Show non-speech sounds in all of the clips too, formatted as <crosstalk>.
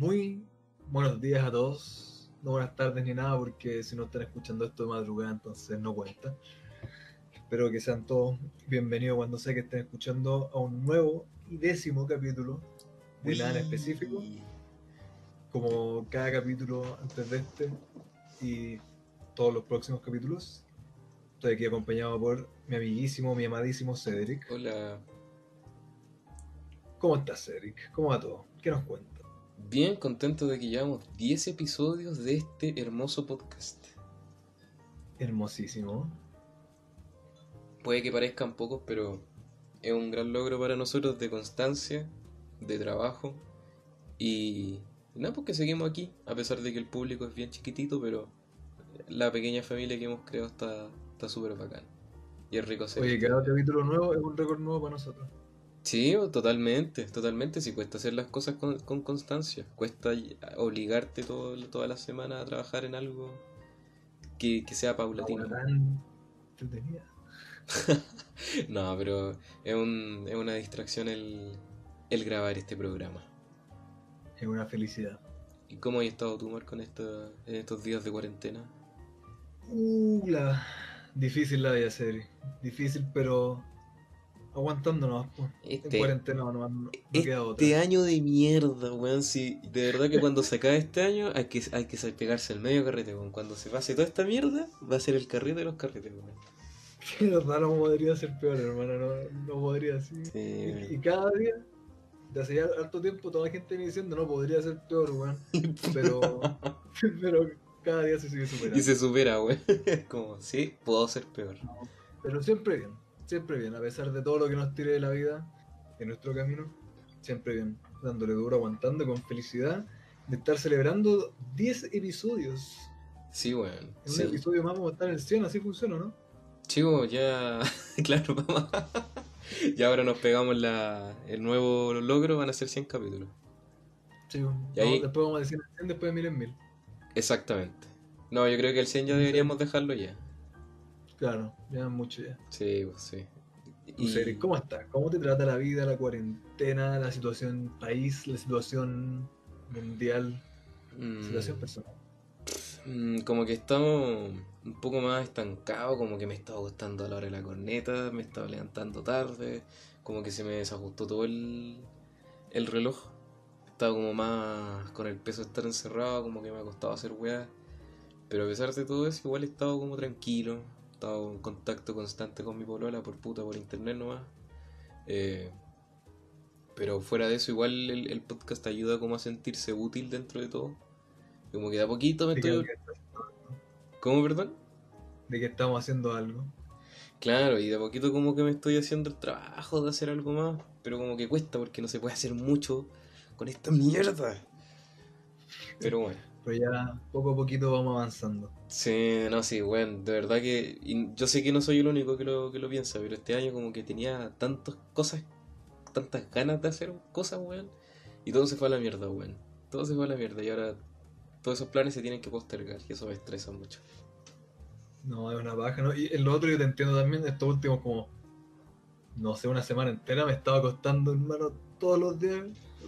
Muy buenos días a todos. No buenas tardes ni nada, porque si no están escuchando esto de madrugada, entonces no cuenta. Espero que sean todos bienvenidos cuando sea que estén escuchando a un nuevo y décimo capítulo de nada en específico. Como cada capítulo antes de este y todos los próximos capítulos. Estoy aquí acompañado por mi amiguísimo, mi amadísimo Cedric. Hola. ¿Cómo estás, Cedric? ¿Cómo va todo? ¿Qué nos cuenta? Bien contento de que llevamos 10 episodios de este hermoso podcast. Hermosísimo. Puede que parezcan pocos, pero es un gran logro para nosotros de constancia, de trabajo y nada, porque seguimos aquí, a pesar de que el público es bien chiquitito, pero la pequeña familia que hemos creado está súper bacán. Y es rico hacer. Oye, cada capítulo nuevo es un récord nuevo para nosotros. Sí, totalmente, totalmente. Sí, cuesta hacer las cosas con, con constancia. Cuesta obligarte todo, toda la semana a trabajar en algo que, que sea paulatino. <laughs> no, pero es, un, es una distracción el, el grabar este programa. Es una felicidad. ¿Y cómo has estado tú, Marco, en, esta, en estos días de cuarentena? Uh, la... Difícil la vida, serie. Difícil, pero aguantándonos. Este, en cuarentena no, no, este queda otra. año de mierda, weón. Sí, de verdad que cuando se acabe este año hay que, hay que pegarse el medio carrete, weón. Cuando se pase toda esta mierda, va a ser el carrete de los carretes, weón. <laughs> Que verdad no podría ser peor, hermano. No, no podría ser. y, cada día, de hace ya harto tiempo, toda la gente viene diciendo no podría ser peor, weón. <laughs> Pero, <laughs> pero cada día se sigue superando. Y se supera, weón. Como, sí, puedo ser peor. pero siempre bien siempre bien, a pesar de todo lo que nos tire de la vida en nuestro camino, siempre bien, dándole duro, aguantando con felicidad de estar celebrando 10 episodios. Sí, bueno. En un episodio más vamos a estar en el 100, así funciona, ¿no? Chico, ya, <laughs> claro, <laughs> ya ahora nos pegamos la, el nuevo logro, van a ser 100 capítulos. Sí, y ahí... después vamos a decir 100, después de mil en mil. Exactamente. No, yo creo que el 100 ya deberíamos dejarlo ya. Claro, ya mucho ya. Sí, pues sí. Y... ¿Cómo estás? ¿Cómo te trata la vida, la cuarentena, la situación país, la situación mundial, mm. situación personal? Mm, como que estamos un poco más estancados, como que me estaba gustando a la hora de la corneta, me estaba levantando tarde, como que se me desajustó todo el, el reloj. Estaba como más con el peso de estar encerrado, como que me ha costado hacer weá. Pero a pesar de todo eso, igual he estado como tranquilo, estado en contacto constante con mi polola por puta, por internet nomás. Eh, pero fuera de eso, igual el, podcast ayuda como a sentirse útil dentro de todo. Como que de a poquito me estoy... ¿Cómo, perdón? De que estamos haciendo algo. Claro, y de a poquito como que me estoy haciendo el trabajo de hacer algo más, pero como que cuesta porque no se puede hacer mucho con esta mierda. Pero bueno. Pero ya poco a poquito vamos avanzando. Sí, no, sí, weón, de verdad que yo sé que no soy el único que lo, que lo piensa, pero este año como que tenía tantas cosas, tantas ganas de hacer cosas, weón, y todo se fue a la mierda, weón. Todo se fue a la mierda y ahora todos esos planes se tienen que postergar y eso me estresa mucho. No, es una baja, ¿no? Y en lo otro yo te entiendo también, estos últimos como, no sé, una semana entera me estaba acostando, hermano, todos los días,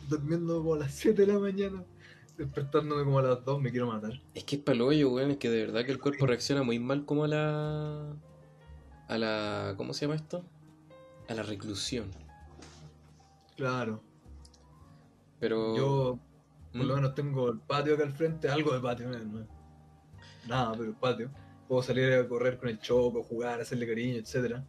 durmiendo como a las 7 de la mañana despertándome como a las 2, me quiero matar. Es que es palo hoyo, weón, es que de verdad que el cuerpo reacciona muy mal como a la. a la. ¿cómo se llama esto? A la reclusión. Claro. Pero. Yo, por lo ¿Mm? menos, tengo el patio acá al frente, algo de patio, no, nada, pero el patio. Puedo salir a correr con el choco, jugar, hacerle cariño, etcétera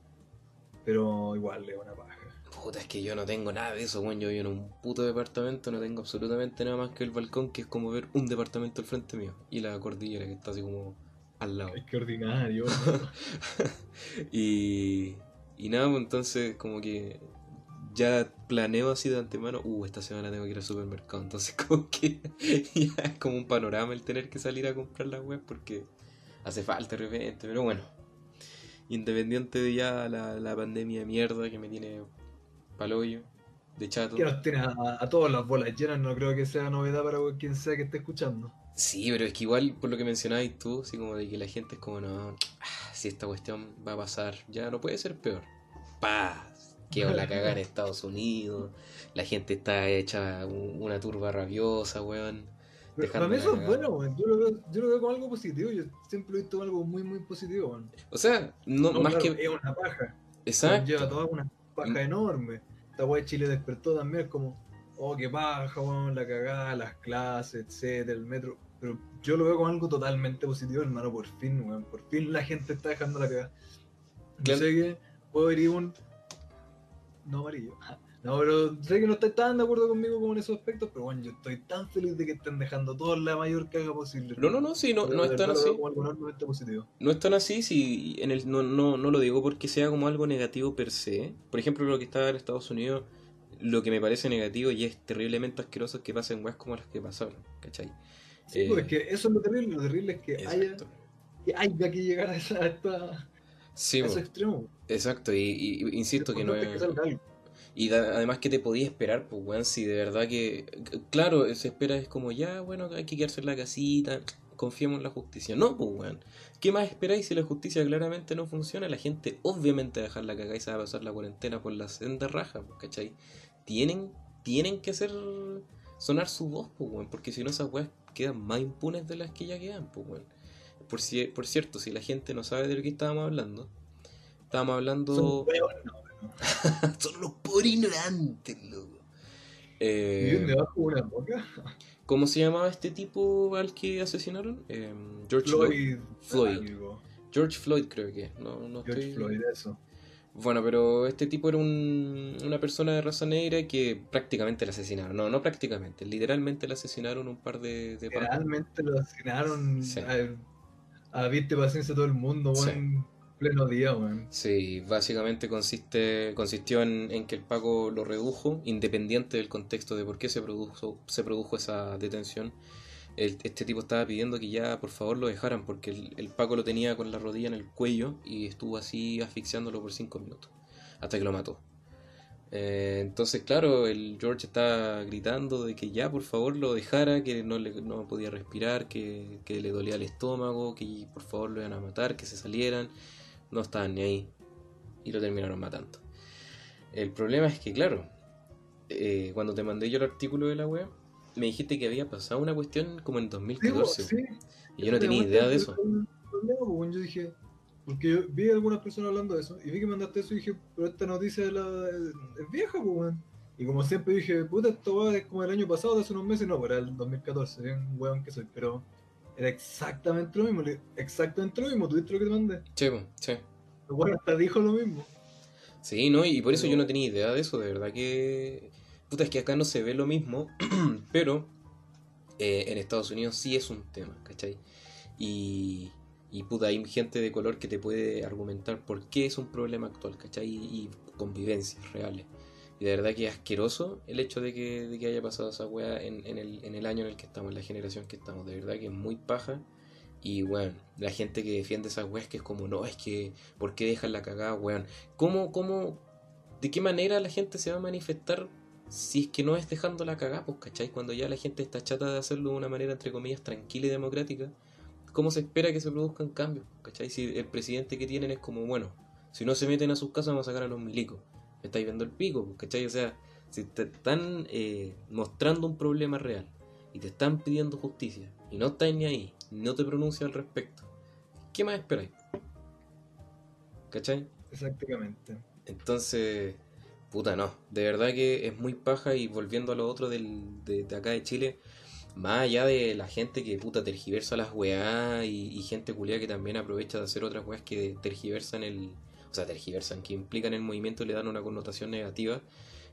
Pero igual es una paja. Puta, es que yo no tengo nada de eso, weón. Yo vivo en un puto departamento, no tengo absolutamente nada más que el balcón, que es como ver un departamento al frente mío. Y la cordillera que está así como al lado. Es que ordinario. <laughs> y, y nada, pues entonces como que ya planeo así de antemano, uh, esta semana tengo que ir al supermercado. Entonces <laughs> como que ya es como un panorama el tener que salir a comprar la web porque hace falta de repente, pero bueno. Independiente de ya la, la pandemia de mierda que me tiene paloyo, de chato. Que nos tiene a, todas las bolas llenas, no creo que sea novedad para quien sea que esté escuchando. Sí, pero es que igual, por lo que mencionabas tú, así como de que la gente es como, no, ah, si esta cuestión va a pasar, ya no puede ser peor. Pa, quedó la cagada en <laughs> Estados Unidos, la gente está hecha un- una turba rabiosa, weón. Pero para mí eso es bueno, weón. Yo lo, veo, yo lo veo como algo positivo. Yo siempre lo he visto como algo muy, muy positivo, weón. O sea, no, No, más claro, que... Es una paja. Lleva Exacto. toda una paja enorme. Esta de Chile despertó también, es como, oh, qué paja, weón, la cagada, las clases, etcétera, el metro. Pero yo lo veo como algo totalmente positivo, hermano, por fin, weón. Por fin la gente está dejando la cagada. Yo sé que puedo ir un. No amarillo. No, pero sé que no estáis tan de acuerdo conmigo como en esos aspectos, pero bueno, yo estoy tan feliz de que estén dejando toda la mayor caga posible. No, no, no, sí, no, no es tan así. No es tan así, si en el, no, no, no lo digo porque sea como algo negativo per se. Por ejemplo, lo que está en Estados Unidos, lo que me parece negativo y es terriblemente asqueroso es que pasen weas como las que pasaron, ¿cachai? Sí, Eh, pues es que eso es lo terrible, lo terrible es que haya, que haya que llegar a, esa, a, esta- Sí, a po, ese extremo. exacto, y, insisto que no es... que. Y además que te podías esperar, pues, weón, si de verdad que... Claro, se espera es como, ya, bueno, hay que quedarse en la casita, confiemos en la justicia. No, pues, weón. ¿Qué más esperáis si la justicia claramente no funciona? La gente obviamente va a dejar la cagada y se va a pasar la cuarentena por la senda raja, pues, ¿cachai? Tienen, tienen que hacer sonar su voz, pues, weón, porque si no esas weas quedan más impunes de las que ya quedan, pues, weón. Por, si, por cierto, si la gente no sabe de lo que estábamos hablando, estábamos hablando... <laughs> Son unos por ignorantes, loco. Eh, debajo de una roca. ¿Cómo se llamaba este tipo al que asesinaron? Eh, George Floyd. Floyd. George Floyd creo que. No, no George estoy- Floyd, eso. Bueno, pero este tipo era un- una persona de raza negra que prácticamente la asesinaron. No, no prácticamente. Literalmente la asesinaron un par de, de patas. Realmente lo asesinaron Sí. a, a vista y paciencia todo el mundo, Sí. Sí, básicamente consiste, consistió en, en que el Paco lo redujo, independiente del contexto de por qué se produjo, se produjo esa detención. Este tipo estaba pidiendo que ya por favor lo dejaran porque el, el Paco lo tenía con la rodilla en el cuello y estuvo así asfixiándolo por cinco minutos, hasta que lo mató. Eh, entonces, claro, el George está gritando de que ya por favor lo dejara, que no, le, no podía respirar, que, que le dolía el estómago, que por favor lo iban a matar, que se salieran. No estaban ni ahí y lo terminaron matando. El problema es que, claro, eh, cuando te mandé yo el artículo de la web, me dijiste que había pasado una cuestión como en Sí, 2014. sí. Y yo no tenía idea de eso. Un pues. Yo dije, porque yo vi a algunas personas hablando de eso, y vi que mandaste eso y dije, pero esta noticia es, la, es vieja, pues, weón. Y como siempre dije, puta, esto va es como el año pasado, de hace unos meses, no, pero era el 2014, bien weón que soy, pero era exactamente lo mismo, exactamente lo mismo, ¿tuviste lo que te mandé? Che. Pero bueno, hasta dijo lo mismo. Sí, ¿no? Y por eso yo no tenía idea de eso, de verdad que... Puta, es que acá no se ve lo mismo, <clears throat> pero eh, en Estados Unidos sí es un tema, ¿cachai? Y, y puta, hay gente de color que te puede argumentar por qué es un problema actual, ¿cachai? Y, y convivencias reales. Y de verdad que es asqueroso el hecho de que, de que haya pasado esa weá en, en, el, en el año en el que estamos, en la generación que estamos. De verdad que es muy paja. Y bueno, la gente que defiende esas weas que es como, no, es que, ¿por qué dejan la cagada, weón? ¿Cómo, cómo, de qué manera la gente se va a manifestar si es que no es dejando la cagada, pues, ¿cachai? Cuando ya la gente está chata de hacerlo de una manera, entre comillas, tranquila y democrática, ¿cómo se espera que se produzcan cambios, ¿cachai? Si el presidente que tienen es como, bueno, si no se meten a sus casas vamos a sacar a los milicos. Me estáis viendo el pico, pues, ¿cachai? O sea, si te están eh, mostrando un problema real y te están pidiendo justicia y no estáis ni ahí, no te pronuncias al respecto, ¿qué más esperáis? ¿Cachai? Exactamente. Entonces, puta, no. De verdad que es muy paja y volviendo a lo otro del, de, de acá de Chile, más allá de la gente que puta tergiversa las weá y, y gente culiada que también aprovecha de hacer otras weas que tergiversan el. O sea, tergiversan, que implican el movimiento y le dan una connotación negativa.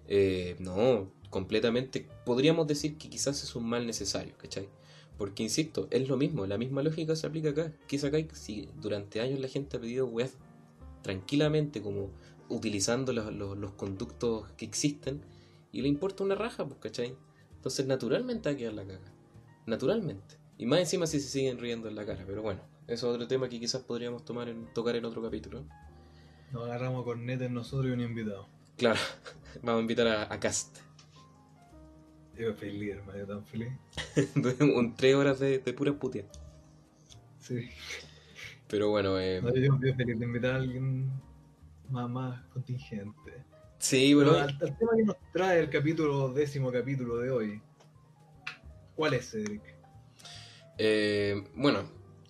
eh, no, completamente. Podríamos decir que quizás es un mal necesario, ¿cachai? Porque, insisto, es lo mismo, la misma lógica se aplica acá. ¿Qué sacáis si durante años la gente ha pedido weas tranquilamente, como utilizando los, los, los conductos que existen, y le importa una raja, pues, ¿cachai? Entonces, naturalmente va a quedar la caga. Naturalmente. Y más encima si se siguen riendo en la cara, pero bueno, eso es otro tema que quizás podríamos tomar en, tocar en otro capítulo. Nos agarramos cornetas nosotros y un invitado. Claro, <laughs> vamos a invitar a, a Cast. Yo feliz, hermano, yo tan feliz. <laughs> un tres horas de, de pura putia. Sí. Pero bueno, eh, No, yo, yo feliz de invitar a alguien más, más contingente. Sí, bueno, al, al tema que nos trae el capítulo, décimo capítulo de hoy. ¿Cuál es, Cedric? eh, bueno,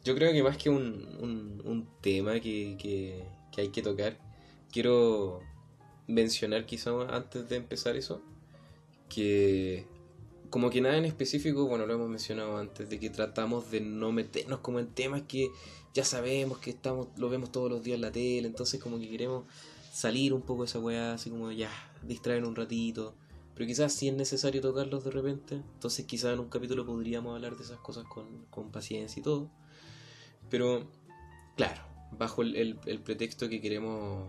yo creo que más que un, un, un tema que, que, que hay que tocar, quiero mencionar quizá antes de empezar eso, que como que nada en específico, bueno, lo hemos mencionado antes, de que tratamos de no meternos como en temas que ya sabemos que estamos, lo vemos todos los días en la tele, entonces como que queremos salir un poco de esa weá, así como ya, distraer un ratito, pero quizás si es necesario tocarlos de repente, entonces quizás en un capítulo podríamos hablar de esas cosas con, con paciencia y todo, pero claro, bajo el, el- el pretexto que queremos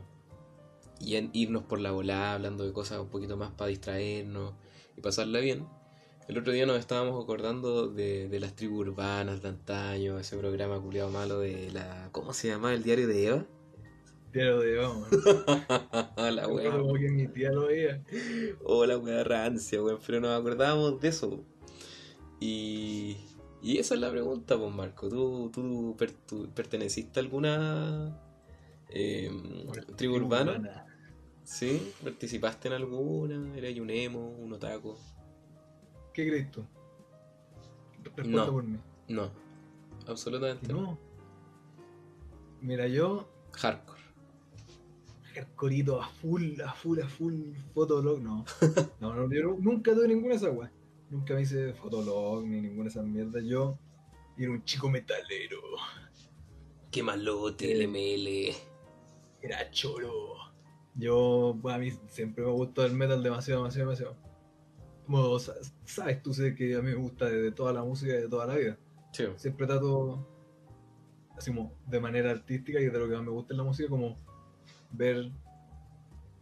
y en- irnos por la volada hablando de cosas un poquito más para distraernos y pasarla bien. El otro día nos estábamos acordando de, de las tribus urbanas de antaño, ese programa culiado malo de la... ¿Cómo se llama? ¿El diario de Eva? Diario de vamos. <laughs> la wea. Como que mi tía lo veía. Oh, la wea rancia, weón. Pero nos acordábamos de eso. Y... Y esa es la pregunta, pues Marco. ¿Tú, tú, per- tú perteneciste a alguna eh, tribu urbana? ¿Sí? ¿Participaste en alguna? ¿Eras un emo, un otaku? ¿Qué crees tú? Responde No. por mí. No, absolutamente no. No. Mira, yo, Hardcore. hardcoreito a full, a full, a full, fotolog, no. <laughs> No, no, yo nunca tuve ninguna de esas weas. Nunca me hice fotolog ni ninguna de esas mierdas. Yo era un chico metalero. Qué malote, Eh. LML. Era choro. Yo, a mí siempre me gustó el metal demasiado, demasiado, demasiado. Como sa- sabes, tú sé que a mí me gusta de toda la música de toda la vida. Sí. Siempre trato, así como de manera artística y de lo que más me gusta en la música, como ver,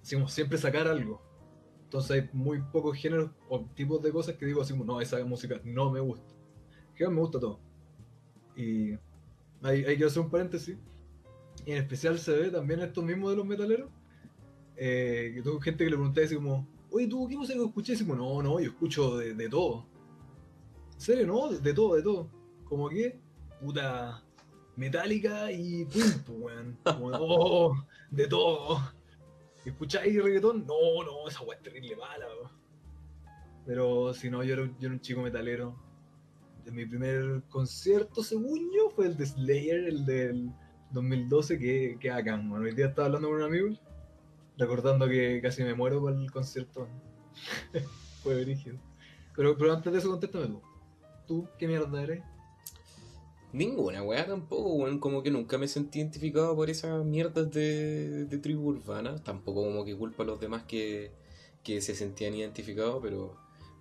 así como siempre sacar algo. Entonces hay muy pocos géneros o tipos de cosas que digo así como, no, esa música no me gusta. Que me gusta todo. Y hay, hay que hacer un paréntesis. Y en especial se ve también estos mismos de los metaleros. Eh, que tuve gente que le pregunté así como, oye, ¿tú qué música escuchas? Y como, no, no, yo escucho de, todo. ¿En serio? No, de, todo, de todo. Como que, puta, Metallica y Queen, pues, weón. Como, oh, de todo. ¿Escucháis reggaetón? No, no, esa weá es terrible mala, weón. Pero si no, yo era, yo era un chico metalero. De mi primer concierto, según yo, fue el de Slayer, el del 2012, que, que bacán, weón. Hoy día estaba hablando con un amigo, recordando que casi me muero por el concierto. <laughs> fue brígido. Pero, pero antes de eso, contéstame tú. ¿Tú qué mierda eres? Ninguna weá tampoco, weón. Como que nunca me sentí identificado por esas mierdas de, de tribu urbana. Tampoco como que culpa a los demás que, que se sentían identificados, pero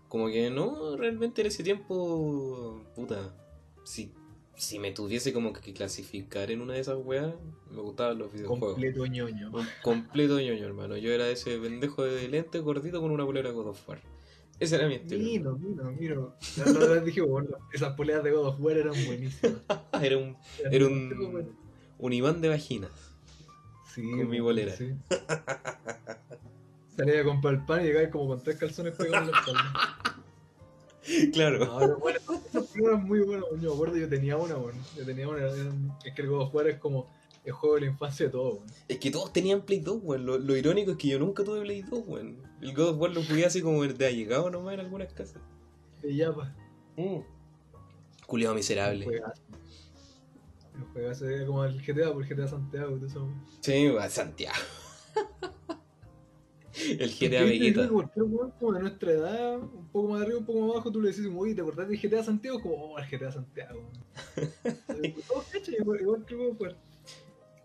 como que no, realmente en ese tiempo, puta, si, si me tuviese como que clasificar en una de esas weas, me gustaban los videojuegos. Completo ñoño. Un completo ñoño, hermano. Yo era ese pendejo de lente gordito con una polera God of War. Ese era mi estilo. Mira, mira, mira. La otra vez dije, bueno, esas poleas de God of War eran buenísimas. <laughs> Era un, era un, un imán de vaginas. Sí, con mi bolera. sí. <laughs> Salía a comprar el pan y llegaba como con tres calzones pegados en la espalda. <laughs> Claro. No, pero bueno, esas muy buenas. Yo me acuerdo, yo tenía una, bueno. Yo tenía una. Es que el God of War es como el juego de la infancia de todo, bueno. Es que todos tenían Play 2, weón. Lo, lo irónico es que yo nunca tuve Play 2, weón. El God of War lo jugué así como de allegado nomás en algunas casas. Y ya, pues. Culeado Un miserable. juegazo. Un juegazo era como el GTA, por el GTA Santiago todo eso. weón. Sí, <laughs> a Santiago. El GTA Porque. Cualquier weón como de nuestra edad, un poco más arriba, un poco más abajo, tú le decís, oye, ¿te acordás del GTA Santiago? Como, oh, el GTA Santiago. <laughs> Todos cachan, igual, igual que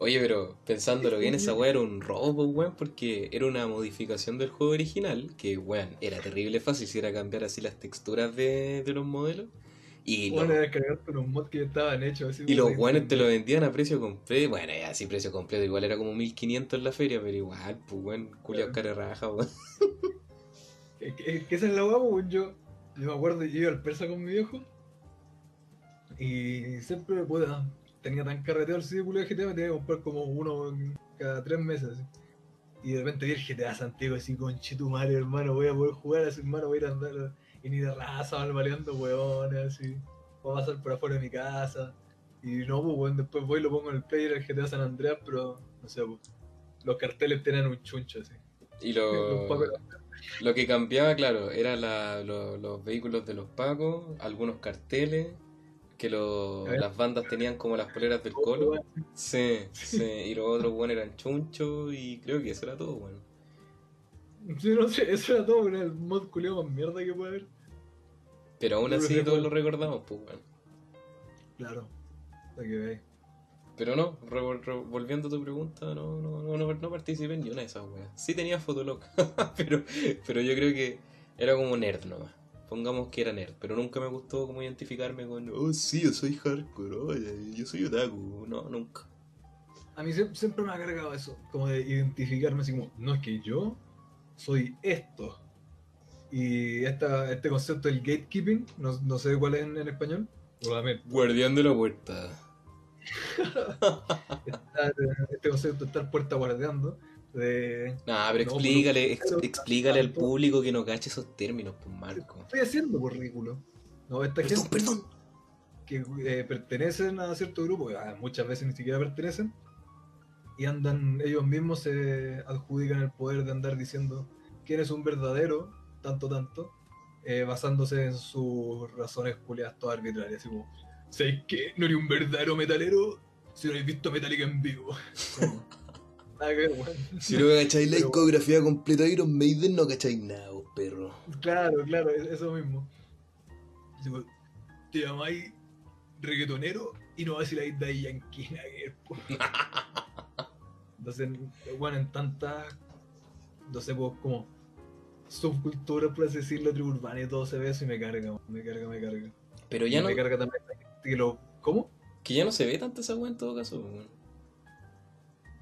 Oye, pero pensándolo bien, esa weá era un robo, pues, weón, porque era una modificación del juego original, que, weón, era terrible fácil si era cambiar así las texturas de, de los modelos. Y los, Bueno, unos mods que estaban hechos. Así, y los te lo vendían a precio completo. Bueno, ya sí, precio completo, igual era como 1500 en la feria, pero igual, pues, weón, culiao cara raja, weón. Que, que, que esa es la weón. Yo, yo me acuerdo, yo iba al persa con mi viejo. Y siempre, puta, tenía tan carreteo el círculo de GTA, me tenía que comprar como uno cada tres meses. así. Y de repente vi el GTA Santiago así, conche tu madre, hermano, voy a poder jugar así, hermano, voy a ir a andar. Y ni de raza, van maleando weones, así. Voy a pasar por afuera de mi casa. Y no, pues, weón, después voy y lo pongo en el player del GTA San Andreas, pero, no sé, pues, los carteles tienen un chuncho así. Y <laughs> Los lo, lo que cambiaba, claro, eran la- lo- los vehículos de los pacos, algunos carteles, que lo- las bandas tenían como las poleras del colo. Sí, sí, y los otros, bueno, eran chunchos y creo que eso era todo, bueno. Sí, no sé, eso era todo, era el mod culiado más mierda que puede haber. Pero aún así todos lo recordamos, pues, bueno. Claro, para que veáis. Pero no, volviendo a tu pregunta, no, no, no, no, no participé en ni una de esas weas. Sí tenía Fotolog, <laughs> pero, pero yo creo que era como nerd nomás. Pongamos que era nerd, pero nunca me gustó como identificarme con, oh sí, yo soy hardcore, oye, yo soy otaku. No, nunca. A mí sie- siempre me ha cargado eso, como de identificarme así como, no es que yo soy esto. Y esta, este concepto del gatekeeping, no, no sé cuál es en, en español. Guardián de la puerta. <laughs> Este concepto de estar puerta guardeando. De, Nah, pero No, explícale, pero- ex- pero- explícale al público que no cache esos términos, pues Marco. estoy haciendo por ridículo. No, esta Perdón, gente perdón. que eh, pertenecen a cierto grupo, que, ah, muchas veces ni siquiera pertenecen, y andan, ellos mismos se adjudican el poder de andar diciendo quién es un verdadero, tanto, tanto, eh, basándose en sus razones culiadas todas arbitrarias. Así como, ¿sabes qué? No eres un verdadero metalero si no habéis visto Metallica en vivo. <laughs> Como, Si no cacháis la discografía completa de Iron Maiden, no cacháis nada, vos, perro. Claro, claro, es- eso mismo. Como, Te llamáis reggaetonero y no vaciláis de ahí Yankee. nada que ver, po. <laughs> Entonces, bueno, en tantas, no sé, pues como subculturas, por así decirlo, tribu urbana y todo se ve eso y me carga, me carga, me carga. Pero Y ya no, me carga también que lo... ¿Cómo? que ya no se ve tanto esa weá en todo caso. weón.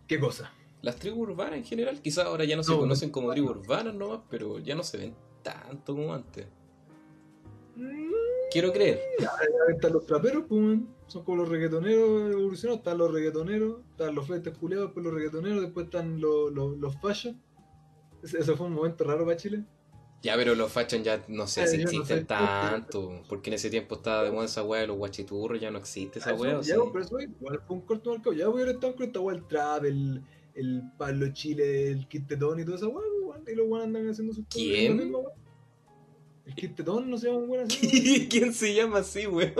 ¿Qué cosa? Las tribus urbanas en general, quizás ahora ya no se No, conocen no. como tribus urbanas nomás, pero ya no se ven tanto como antes. Mm, Quiero creer. Ahí están los traperos, pues, son como los reggaetoneros evolucionados. Están los reggaetoneros, están los fletes culiados, después los reggaetoneros, después están los, los, los fashion. Ese, ese fue un momento raro para Chile. Ya, pero los fashion ya no sé Eh, si no existen sé. tanto. Porque en ese tiempo estaba de moda esa weá de los guachiturros, ya no existe esa weá. o ya, pero eso igual fue un corto marcado. Ya con esta weá, el trap, el, el Pablo Chile, el Kit Tetón y toda esa weá, weón, y los weones andan haciendo sus cosas, ¿Quién? misma weá. El Kit Tetón no se llama un weón así. <laughs> ¿Quién se llama así, weón?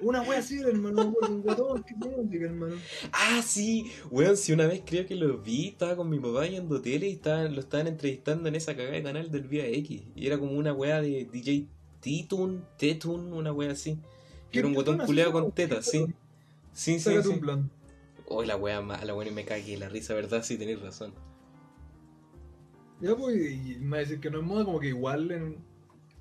Una weá así, hermano, un guatón, Tetón, diga, hermano. Ah, sí, weón, si una vez creo que lo vi, estaba con mi papá viendo tele y estaban, lo estaban entrevistando en esa cagada de canal del Vía X. Y era como una weá de DJ Titun, Tetun, una weá así. Que era un así culeado con teta, sí. Sí, sí, sí. Hoy la weá mala, weón, y me cagué la risa, ¿verdad? Sí, tenéis razón. Ya, pues, y me va a decir que no es moda, como que igual en,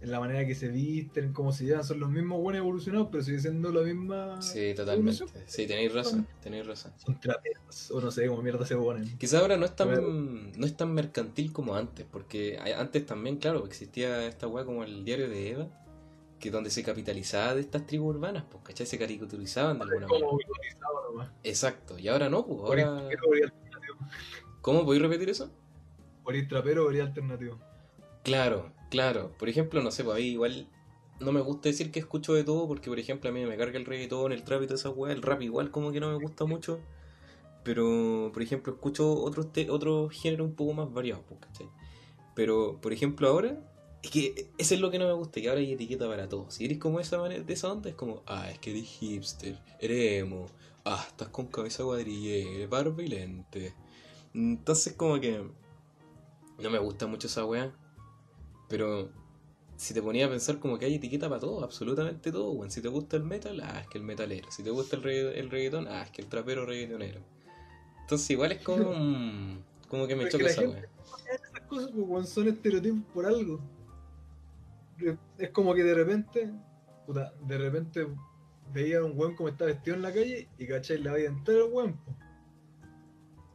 en la manera que se visten, cómo se llevan, son los mismos buenos evolucionados, pero sigue siendo la misma. Sí, totalmente. evolución. Sí, tenéis razón, tenéis razón. Son traperos, o no sé cómo mierda se ponen. Quizá ahora no es tan, Pero- no es tan mercantil como antes, porque antes también, claro, existía esta weá como el diario de Eva, que donde se capitalizaba de estas tribus urbanas, pues, ¿cachai? Se caricaturizaban de alguna manera. Nomás. Exacto, y ahora no, pues, ahora... ¿Cómo podéis repetir eso? Por ir trapero, por ir alternativo. Claro, claro. Por ejemplo, no sé, pues a mí igual no me gusta decir que escucho de todo, porque por ejemplo a mí me carga el reggaetón, el trap y toda esa weá, el rap igual como que no me gusta mucho. Pero, por ejemplo, escucho otros otros géneros un poco más variados, pues, ¿cachai? Pero, por ejemplo, ahora, es que eso es lo que no me gusta, que ahora hay etiqueta para todo. Si eres como esa manera, de esa onda, es como, ah, es que eres hipster, eres emo, ah, estás con cabeza cuadrilla, barba y lente. Entonces, como que no me gusta mucho esa weá. Pero si te ponía a pensar como que hay etiqueta para todo, absolutamente todo, weón. Si te gusta el metal, ah, es que el metalero. Si te gusta el, regga- el reggaetón, ah, es que el trapero reggaetonero. Entonces igual es como... mm, como que me choca esa weá. Esas cosas pues, weón, son estereotipos por algo. Es como que de repente, puta, de repente veía a un weón como está vestido en la calle y cachai la vida entera al weón.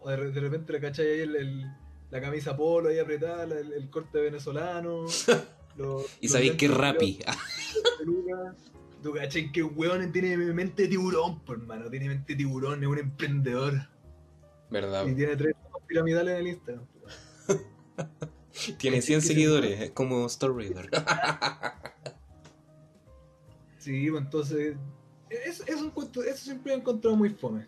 O de, re- de repente le cachai ahí el, el- la camisa polo ahí apretada, el, el corte venezolano. <laughs> los- Y sabéis que es rapi. <laughs> Tú cachai que weón tiene mente de tiburón, por hermano, tiene mente de tiburón, es un emprendedor. ¿Verdad? Y tiene tres piramidales en el Instagram. <laughs> Tiene es 100 que se seguidores, es como Star Raider. <laughs> Sí, pues entonces. Eso, eso, eso siempre he encontrado muy fome.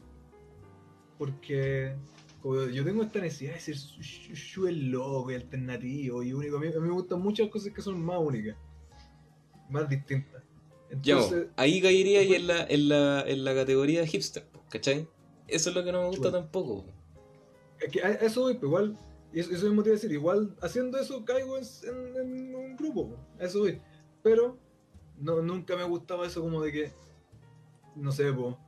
Porque Como yo tengo esta necesidad de ser yo el loco y alternativo y único. A mí, a mí me gustan muchas cosas que son más únicas, más distintas. Entonces, ahí caería después- en la, en, la, en la categoría hipster, ¿cachai? Eso es lo que no me gusta tampoco. po. es que a eso voy, pues igual, y eso, eso mismo te iba a decir, igual haciendo eso caigo en, en- en un grupo, eso voy. Pero no, nunca me gustaba eso como de que, no sé, po,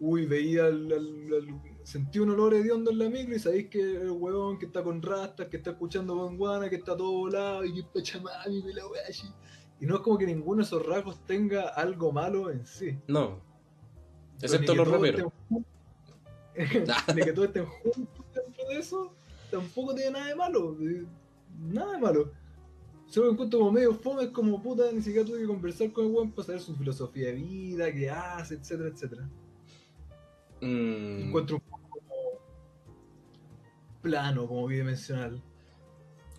uy, veía, el, el- el- sentí un olor hediondo en la micro y sabéis que el huevón que está con rastas, que está escuchando Bonguana, que está todo volado y que es pachamami, que la wea. Y no es como que ninguno de esos rasgos tenga algo malo en sí. No. Excepto los raperos. estén <laughs> ni que todos estén juntos dentro de eso, tampoco tiene nada de malo. eh, Nada de malo. Solo encuentro como medio fome, es como puta, ni siquiera tuve que conversar con el weón para saber su filosofía de vida, qué hace, etcétera, etcétera. Mm, Encuentro un poco como plano, como bidimensional.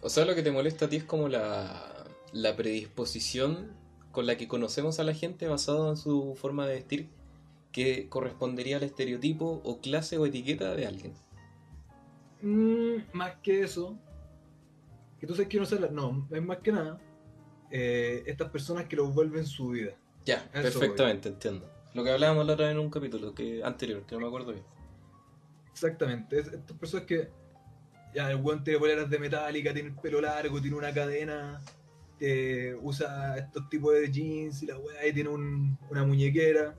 O sea, lo que te molesta a ti es como la, la predisposición con la que conocemos a la gente basado en su forma de vestir que correspondería al estereotipo o clase o etiqueta de alguien. Mm, más que eso, que tú sabes que no la- no, es más que nada, eh, estas personas que lo vuelven su vida. Ya, Eso perfectamente, entiendo. Lo que hablábamos la otra vez en un capítulo que anterior, que no me acuerdo bien. Exactamente, es- estas personas que ya el weón tiene poleras de metálica, tiene el pelo largo, tiene una cadena, eh, usa estos tipos de jeans y la weá, y tiene un- una muñequera.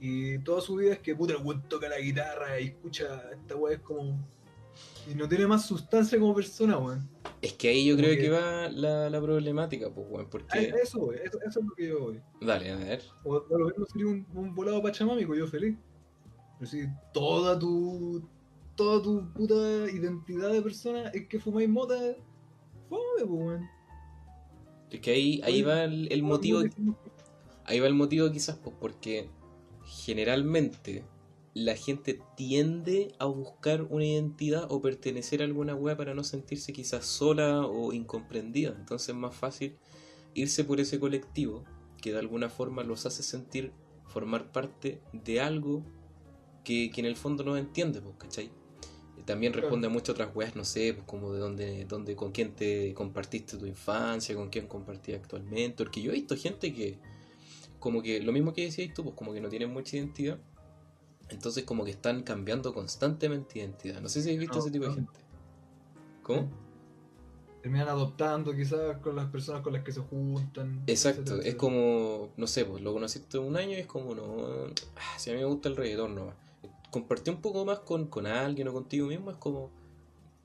Y toda su vida es que puta el weón toca la guitarra y escucha esta weá, es como. Y no tiene más sustancia como persona, weón. Es que ahí yo creo que- que va la, la problemática, pues, weón, porque... a eso, eso, eso es lo que yo voy. Dale, a ver. O o lo mismo sería un, un volado pachamámico, yo feliz. Pero si toda tu. toda tu puta identidad de persona es que fumáis mota, fome, pues, weón. Es que ahí, ahí Oye, va el, el motivo, ahí va el motivo quizás, pues, porque generalmente la gente tiende a buscar una identidad o pertenecer a alguna wea para no sentirse quizás sola o incomprendida. Entonces es más fácil irse por ese colectivo que de alguna forma los hace sentir formar parte de algo que, que en el fondo no entiende, pues, ¿cachai? También Claro. responde a muchas otras weas, no sé, pues como de dónde, dónde, con quién te compartiste tu infancia, con quién compartís actualmente. Porque yo he visto gente que, como que, lo mismo que decías tú, pues como que no tienen mucha identidad. Entonces como que están cambiando constantemente identidad. No sé si has visto No, ese tipo de gente. ¿Cómo? Terminan adoptando quizás con las personas con las que se juntan. Exacto, etcétera, es como, no sé, pues lo conociste un año y es como, no, ah, si a mí me gusta el reggaetón, no. Compartir un poco más con, con alguien o contigo mismo es como,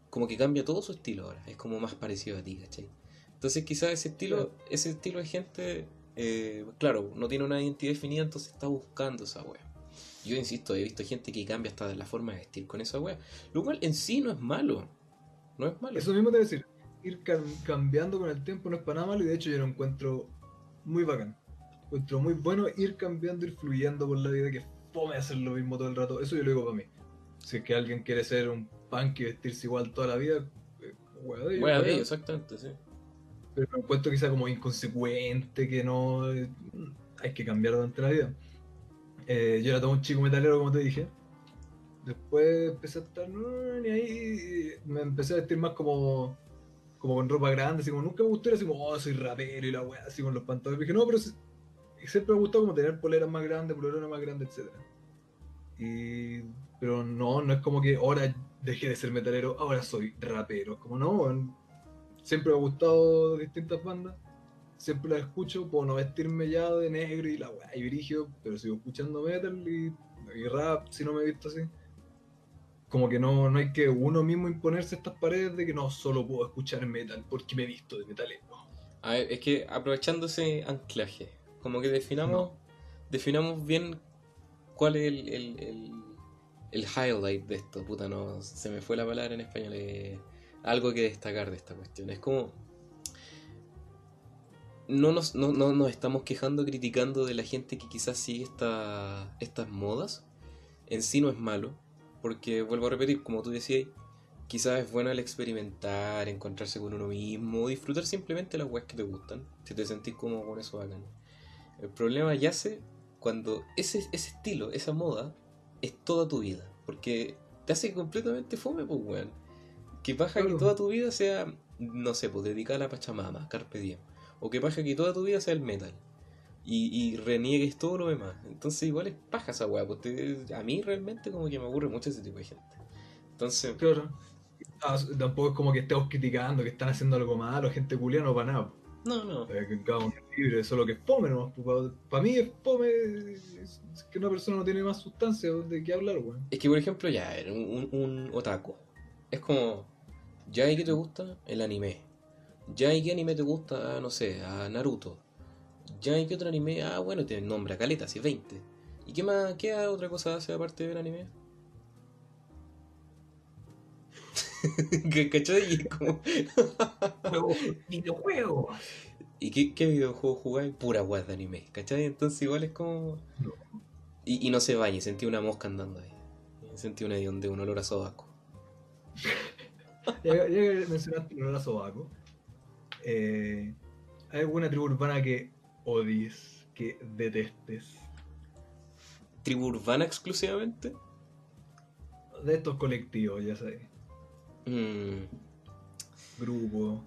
como que cambia todo su estilo ahora, es como más parecido a ti, ¿cachai? Entonces quizás ese estilo, ese estilo de gente, eh, claro, no tiene una identidad definida, entonces está buscando esa wea. Yo insisto, he visto gente que cambia hasta de la forma de vestir con esa wea, lo cual en sí no es malo, no es malo. Eso mismo te voy a decir, ir cam- cambiando con el tiempo no es para nada malo y de hecho yo lo encuentro muy bacán. Encuentro muy bueno ir cambiando, ir fluyendo por la vida, que fome hacer lo mismo todo el rato. Eso yo lo digo para mí. Si es que alguien quiere ser un punk y vestirse igual toda la vida, eh, hueá de ellos, Wea de ellos, exactamente, sí. pero lo encuentro quizá como inconsecuente, que no eh, hay que cambiar durante la vida. Eh, yo era todo un chico metalero, como te dije. Después empecé a estar, ni ahí, y me empecé a vestir más como, como con ropa grande, así como nunca me gustó, era así como, oh, soy rapero y la weá, así con los pantalones. dije, no, pero si- siempre me gustó como tener poleras más grandes, polerones más grandes, etc. Y, pero no, no es como que ahora dejé de ser metalero, ahora soy rapero. Como no, siempre me ha gustado distintas bandas, siempre las escucho, puedo no vestirme ya de negro y la weá y brígido, pero sigo escuchando metal y, y rap si no me he visto así. Como que no, no hay que uno mismo imponerse estas paredes de que no solo puedo escuchar metal porque me he visto de metalero. A ver, es que aprovechando ese anclaje, como que definamos, definamos bien cuál es el, el, el, el highlight de esto. Puta, no, se me fue la palabra en español. eh, algo que destacar de esta cuestión. Es como. No nos, no, no nos estamos quejando, criticando de la gente que quizás sigue esta, estas modas. En sí no es malo, porque vuelvo a repetir, como tú decías, quizás es bueno el experimentar, encontrarse con uno mismo, disfrutar simplemente las weas que te gustan, si te sentís como con eso bacán. El problema yace cuando ese, ese estilo, esa moda, es toda tu vida. Porque te hace completamente fome, pues, weón. Que paja que toda tu vida sea, no sé, pues dedicada a la Pachamama, Carpe Diem. O que paja que toda tu vida sea el metal. Y, y reniegues todo lo demás. Entonces igual es paja esa weá. Pues a mí realmente como que me aburre mucho ese tipo de gente. Entonces, Claro. Ah, tampoco es como que estemos criticando que están haciendo algo malo, gente culiana, no para nada. no, no. Eh, que cada uno es libre, solo que es fome nomás. Para mí es es- es que una persona no tiene más sustancia de qué hablar, weón. Es que por ejemplo ya, un, un, un otaku. Es como, ya y qué te gusta el anime. Ya y qué anime te gusta, ah, no sé, a Naruto. Ya y qué otro anime, ah bueno, te nombra caleta, si 20. ¿Y qué más, qué otra cosa hace aparte de ver anime? <laughs> ¿Qué- ¿Cachai? Y es como, Videojuegos. ¿Y qué, qué videojuego jugáis? Pura weá de anime, ¿cachai? Entonces igual es como... No. Y, y no se bañe, sentí una mosca andando ahí. Sentí una de un olor a sobaco. <laughs> Ya, ya mencionaste el olor a sobaco, eh, ¿hay alguna tribu urbana que odies, que detestes? ¿Tribu urbana exclusivamente? De estos colectivos, ya sabes, Mm, grupos,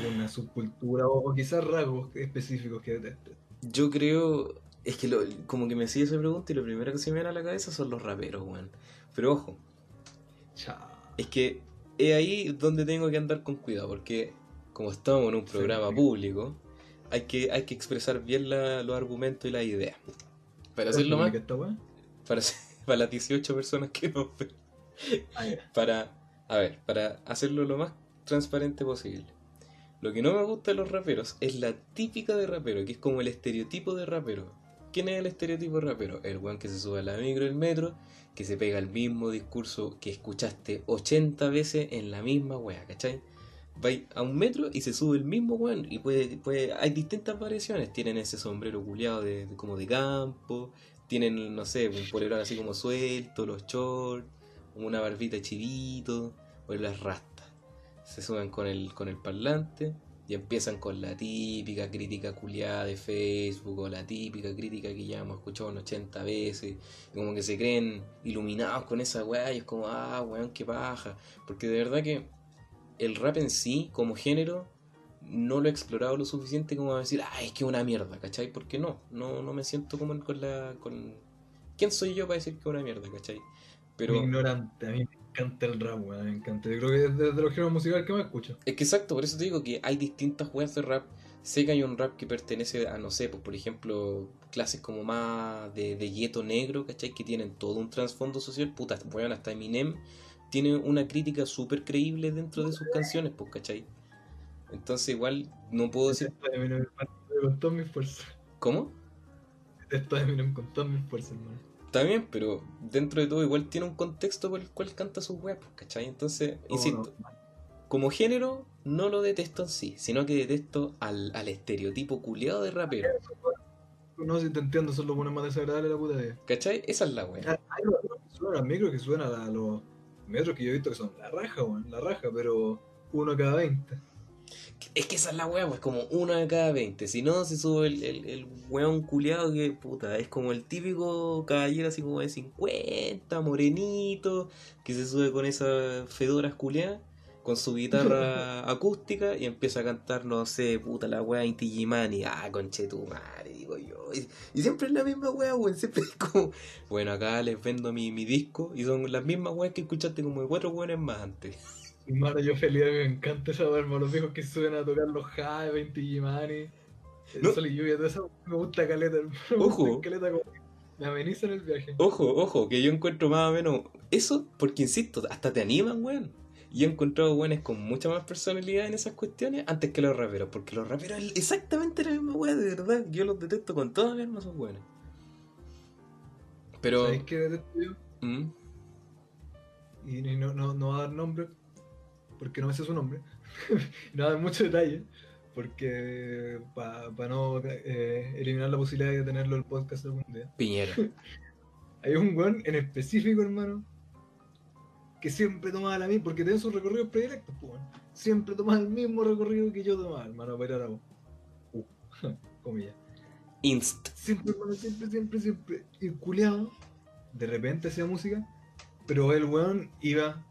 alguna subcultura o, o quizás rasgos específicos que detestes. yo creo... Es que lo- como que me hacía esa pregunta y lo primero que se me viene a la cabeza son los raperos, weón. Pero ojo, Chao. es que es ahí donde tengo que andar con cuidado, porque como estamos en un programa Sí. público, hay que, hay que expresar bien la- los argumentos y las ideas. Para hacerlo más, para, <laughs> para las 18 personas que nos ven. Ah. Para, a ver, para hacerlo lo más transparente posible. Lo que no me gusta de los raperos es la típica de rapero, que es como el estereotipo de rapero. ¿Quién es el estereotipo de rapero? El weón que se sube a la micro del metro, que se pega el mismo discurso que escuchaste 80 veces en la misma wea, ¿cachai? Va a un metro y se sube el mismo weón. Y puede, puede, hay distintas variaciones. Tienen ese sombrero culiado de, como de campo, tienen, no sé, un polerón así como suelto, los shorts, una barbita chivito, o las rastas. Se suben con el, con el parlante y empiezan con la típica crítica culiada de Facebook o la típica crítica que ya hemos escuchado unas 80 veces. Como que se creen iluminados con esa weá y es como, ah, weón, qué paja. Porque de verdad que el rap en sí, como género, no lo he explorado lo suficiente como a decir, ah, es que una mierda, ¿cachai? Porque no, no, no me siento como con la... Con... ¿Quién soy yo para decir que es una mierda, ¿cachai? Pero... Muy ignorante, a mí me encanta el rap, weón, me encanta. Yo creo que es de, de los géneros musicales que más escucho. Es que exacto, por eso te digo que hay distintas weas de rap. Sé que hay un rap que pertenece a, no sé, pues por ejemplo, clases como más de, de gueto negro, ¿cachai? Que tienen todo un trasfondo social. Puta, weón, hasta Eminem tiene una crítica súper creíble dentro de sus canciones, pues, ¿cachai? Entonces igual no puedo decir... De con fuerzas. ¿Cómo? Esto de con todas mis fuerzas, hermano. Está bien, pero dentro de todo igual tiene un contexto por el cual canta sus weas, pues, ¿cachai? Entonces, insisto, No, como género no lo detesto en sí, sino que detesto al, al estereotipo culeado de rapero. no, si te entiendo, son los buenos más desagradables de la puta vida. ¿Cachai? Esa es la wea. Hay los micros que suenan a los metros que yo he visto que son la raja, weón, la raja, pero uno cada 20. Es que esa es la wea, pues como uno de cada 20. Si no, se sube el, el, el weón culeado que, puta, es como el típico caballero así como de 50, morenito, que se sube con esas fedoras culeadas, con su guitarra <laughs> acústica y empieza a cantar, no sé, puta, la wea Inti Gimani. Ah, conche tu madre, digo yo. Y, y siempre es la misma wea, weón. Siempre es como, bueno, acá les vendo mi, mi disco y son las mismas weas que escuchaste como de cuatro weones más antes. <laughs> Hermano, yo feliz, me encanta esa hermano, los viejos que suben a tocar los Jai, 20 Gimani, el No. sol y lluvia, todo eso me gusta caleta, hermano. me Ojo. gusta caleta como me amenizan el viaje. Ojo, ojo, que yo encuentro más o menos eso, porque insisto, hasta te animan, weón. Y he encontrado weones con mucha más personalidad en esas cuestiones antes que los raperos, porque los raperos es exactamente la misma weá, de verdad. Yo los detesto con todas mis almas, son weones. Pero. ¿Sabéis qué detesto yo? ¿Mm? Y no, no, no va a dar nombre, porque no me sé su nombre. <laughs> no va a dar mucho detalle, porque para no eh, eliminar la posibilidad de tenerlo el podcast algún día. Piñera. <laughs> Hay un weón en específico, hermano, que siempre tomaba la misma, porque tiene sus recorridos predilectos, pues. Siempre tomaba el mismo recorrido que yo tomaba, hermano, para ir a la U. U, <laughs> comillas. Inst. Siempre, hermano, siempre, siempre, siempre. Y el culiao, de repente hacía música Pero el weón iba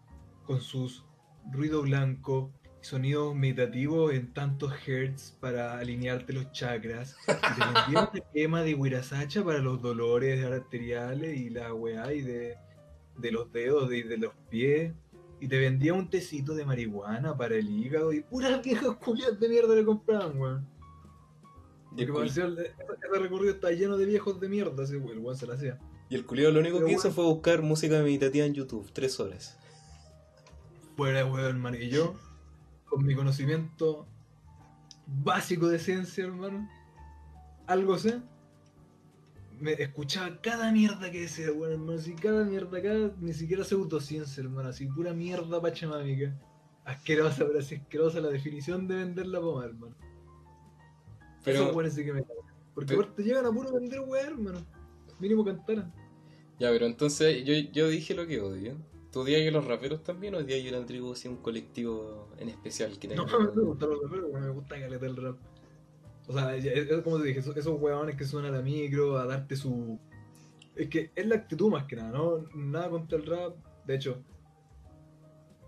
con sus ruido blanco, sonidos meditativos en tantos hertz para alinearte los chakras. Y te vendía un tema <laughs> de Wirasacha para los dolores arteriales y la weá y de, de los dedos y de, los pies. Y te vendía un tecito de marihuana para el hígado y puras viejas culias de mierda le compraban, weón. Y el, Porque cul- parecía el- ese recorrido está lleno de viejos de mierda, así, weón, el weón se la hacía. y el culiao lo único Pero que hizo bueno. fue buscar música meditativa en YouTube, tres horas. Fuera, weón, hermano. Y yo, con mi conocimiento básico de ciencia, hermano, algo sé, me escuchaba cada mierda que decía, weón, hermano. Así, cada mierda, cada, ni siquiera pseudociencia, hermano. Así, pura mierda pachamámica. Asquerosa, pero así asquerosa la definición de vender la poma, hermano. Pero, weones sí que me. Porque pero- aparte llegan a puro vender weón, hermano. Mínimo cantaran. ya, pero entonces yo, yo dije lo que odio. ¿Tú odias que los raperos también o odias que una tribu así, un colectivo en especial que No, no <laughs> me gusta los raperos, me gusta caleta el rap. O sea, como te dije, esos, weones que suenan a la micro a darte su. Es que es la actitud más que nada, ¿no? Nada contra el rap. De hecho,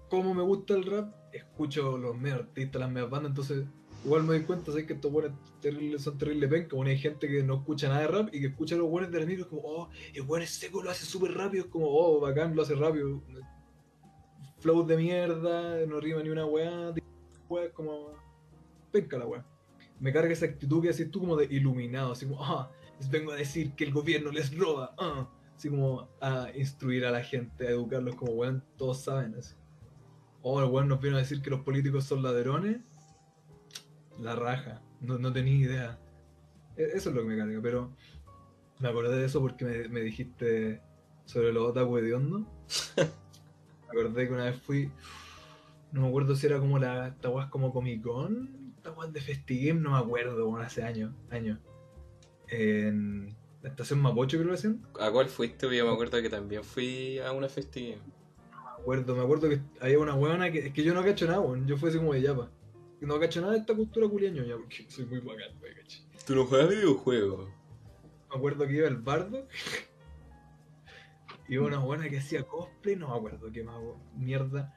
como me gusta el rap, escucho los medios artistas, las medias bandas, entonces igual me doy cuenta, ¿sabes? Que estos weones terribles, son terribles penca. Bueno, hay gente que no escucha nada de rap y que escucha los weones de la micro, es como, oh, el weón es seco, lo hace súper rápido, es como, oh, bacán, lo hace rápido. Flow de mierda, no rima ni una weá, es como. Penca la weá. Me carga esa actitud que decís tú como de iluminado, así como, ah, les vengo a decir que el gobierno les roba, ah. Así como a instruir a la gente, a educarlos como weón, todos saben eso. Oh, el weón nos vino a decir que los políticos son ladrones. La raja, no, no tenía idea. E- Eso es lo que me carga, pero me acordé de eso porque me, me dijiste sobre los otaku hediondos. <laughs> me acordé que una vez fui, no me acuerdo si era como la, esta como Comic Con, esta weá de Festigame, no me acuerdo, bueno, hace años, años. En la estación Mapocho creo que hacían. ¿A cuál fuiste? Yo me acuerdo que también fui a una festiva. Me acuerdo, me acuerdo que había una weona que es que yo no cacho nada, weón. Yo fui así como de yapa. No cacho nada de esta cultura culiaño ya, porque soy muy bacán, wey, caché. ¿Tú no juegas videojuegos? Me acuerdo que iba el bardo. iba una buena que hacía cosplay, no me acuerdo qué más weón, mierda.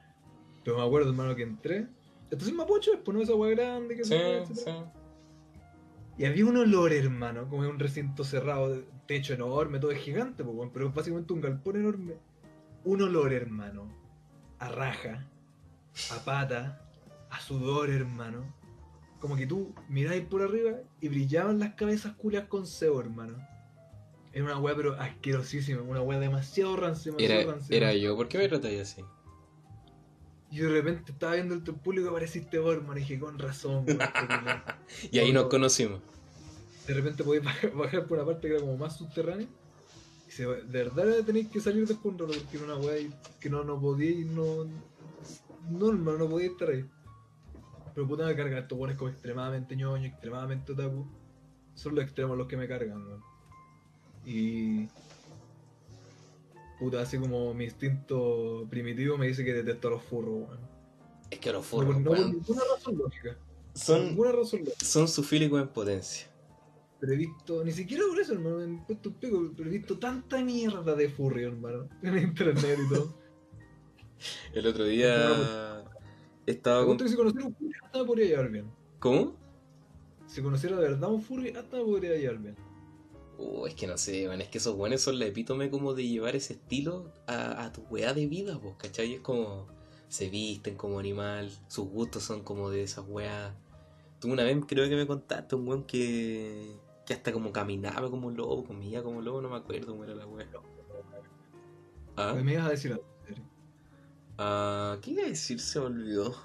Pero me acuerdo, hermano, que entré. Entonces Mapocho, después no esa weá grande que Sí, se sí. Y había un olor, hermano, como en un recinto cerrado, techo enorme, todo es gigante, pero es básicamente un galpón enorme. Un olor, hermano, a raja, a pata, a sudor, hermano. Como que tú miráis por arriba y brillaban las cabezas culias con sebo, hermano. Era una weá, pero asquerosísima, una weá demasiado rancia, demasiado Era, rancia. era yo, ¿por qué me tratáis así? Y de repente estaba viendo el público y apareciste vos, hermano, y dije, con razón, este <laughs> culiao". Y ahí nos No. conocimos. de repente podéis <laughs> bajar, por una parte que era como más subterránea. Y se, de verdad tenéis que salir de Rolo porque era una weá que no, no podíais, no. No, hermano, no podíais estar ahí. Pero puta me carga estos buenos como extremadamente ñoño, extremadamente otaku. Son los extremos los que me cargan, weón. Y. Puta, así como mi instinto primitivo me dice que detesto a los furros, weón. Es que los No, por- forros, no por ninguna razón lógica. Son, ninguna razón lógica. son sufílicos en potencia. Pero he visto, ni siquiera por eso, hermano, me he puesto un pico, pero he visto tanta mierda de furry, hermano, <laughs> en internet y todo. El otro día estaba Me con... si conociera un furry hasta me podría llevar bien. ¿Cómo? Si conociera de verdad un furry hasta me podría llevar bien. Uh, es que no sé, man, es que esos buenos son la epítome como de llevar ese estilo a, a tu weá de vida, pues, ¿cachai? Es como se visten como animal, sus gustos son como de esas weas. Tú una vez creo que me contaste un weón que, que hasta como caminaba como un lobo, comía como un lobo, no me acuerdo cómo era la wea. ¿Ah? Me ibas a decir algo. Ah, ¿Qué iba a decir? Se me olvidó.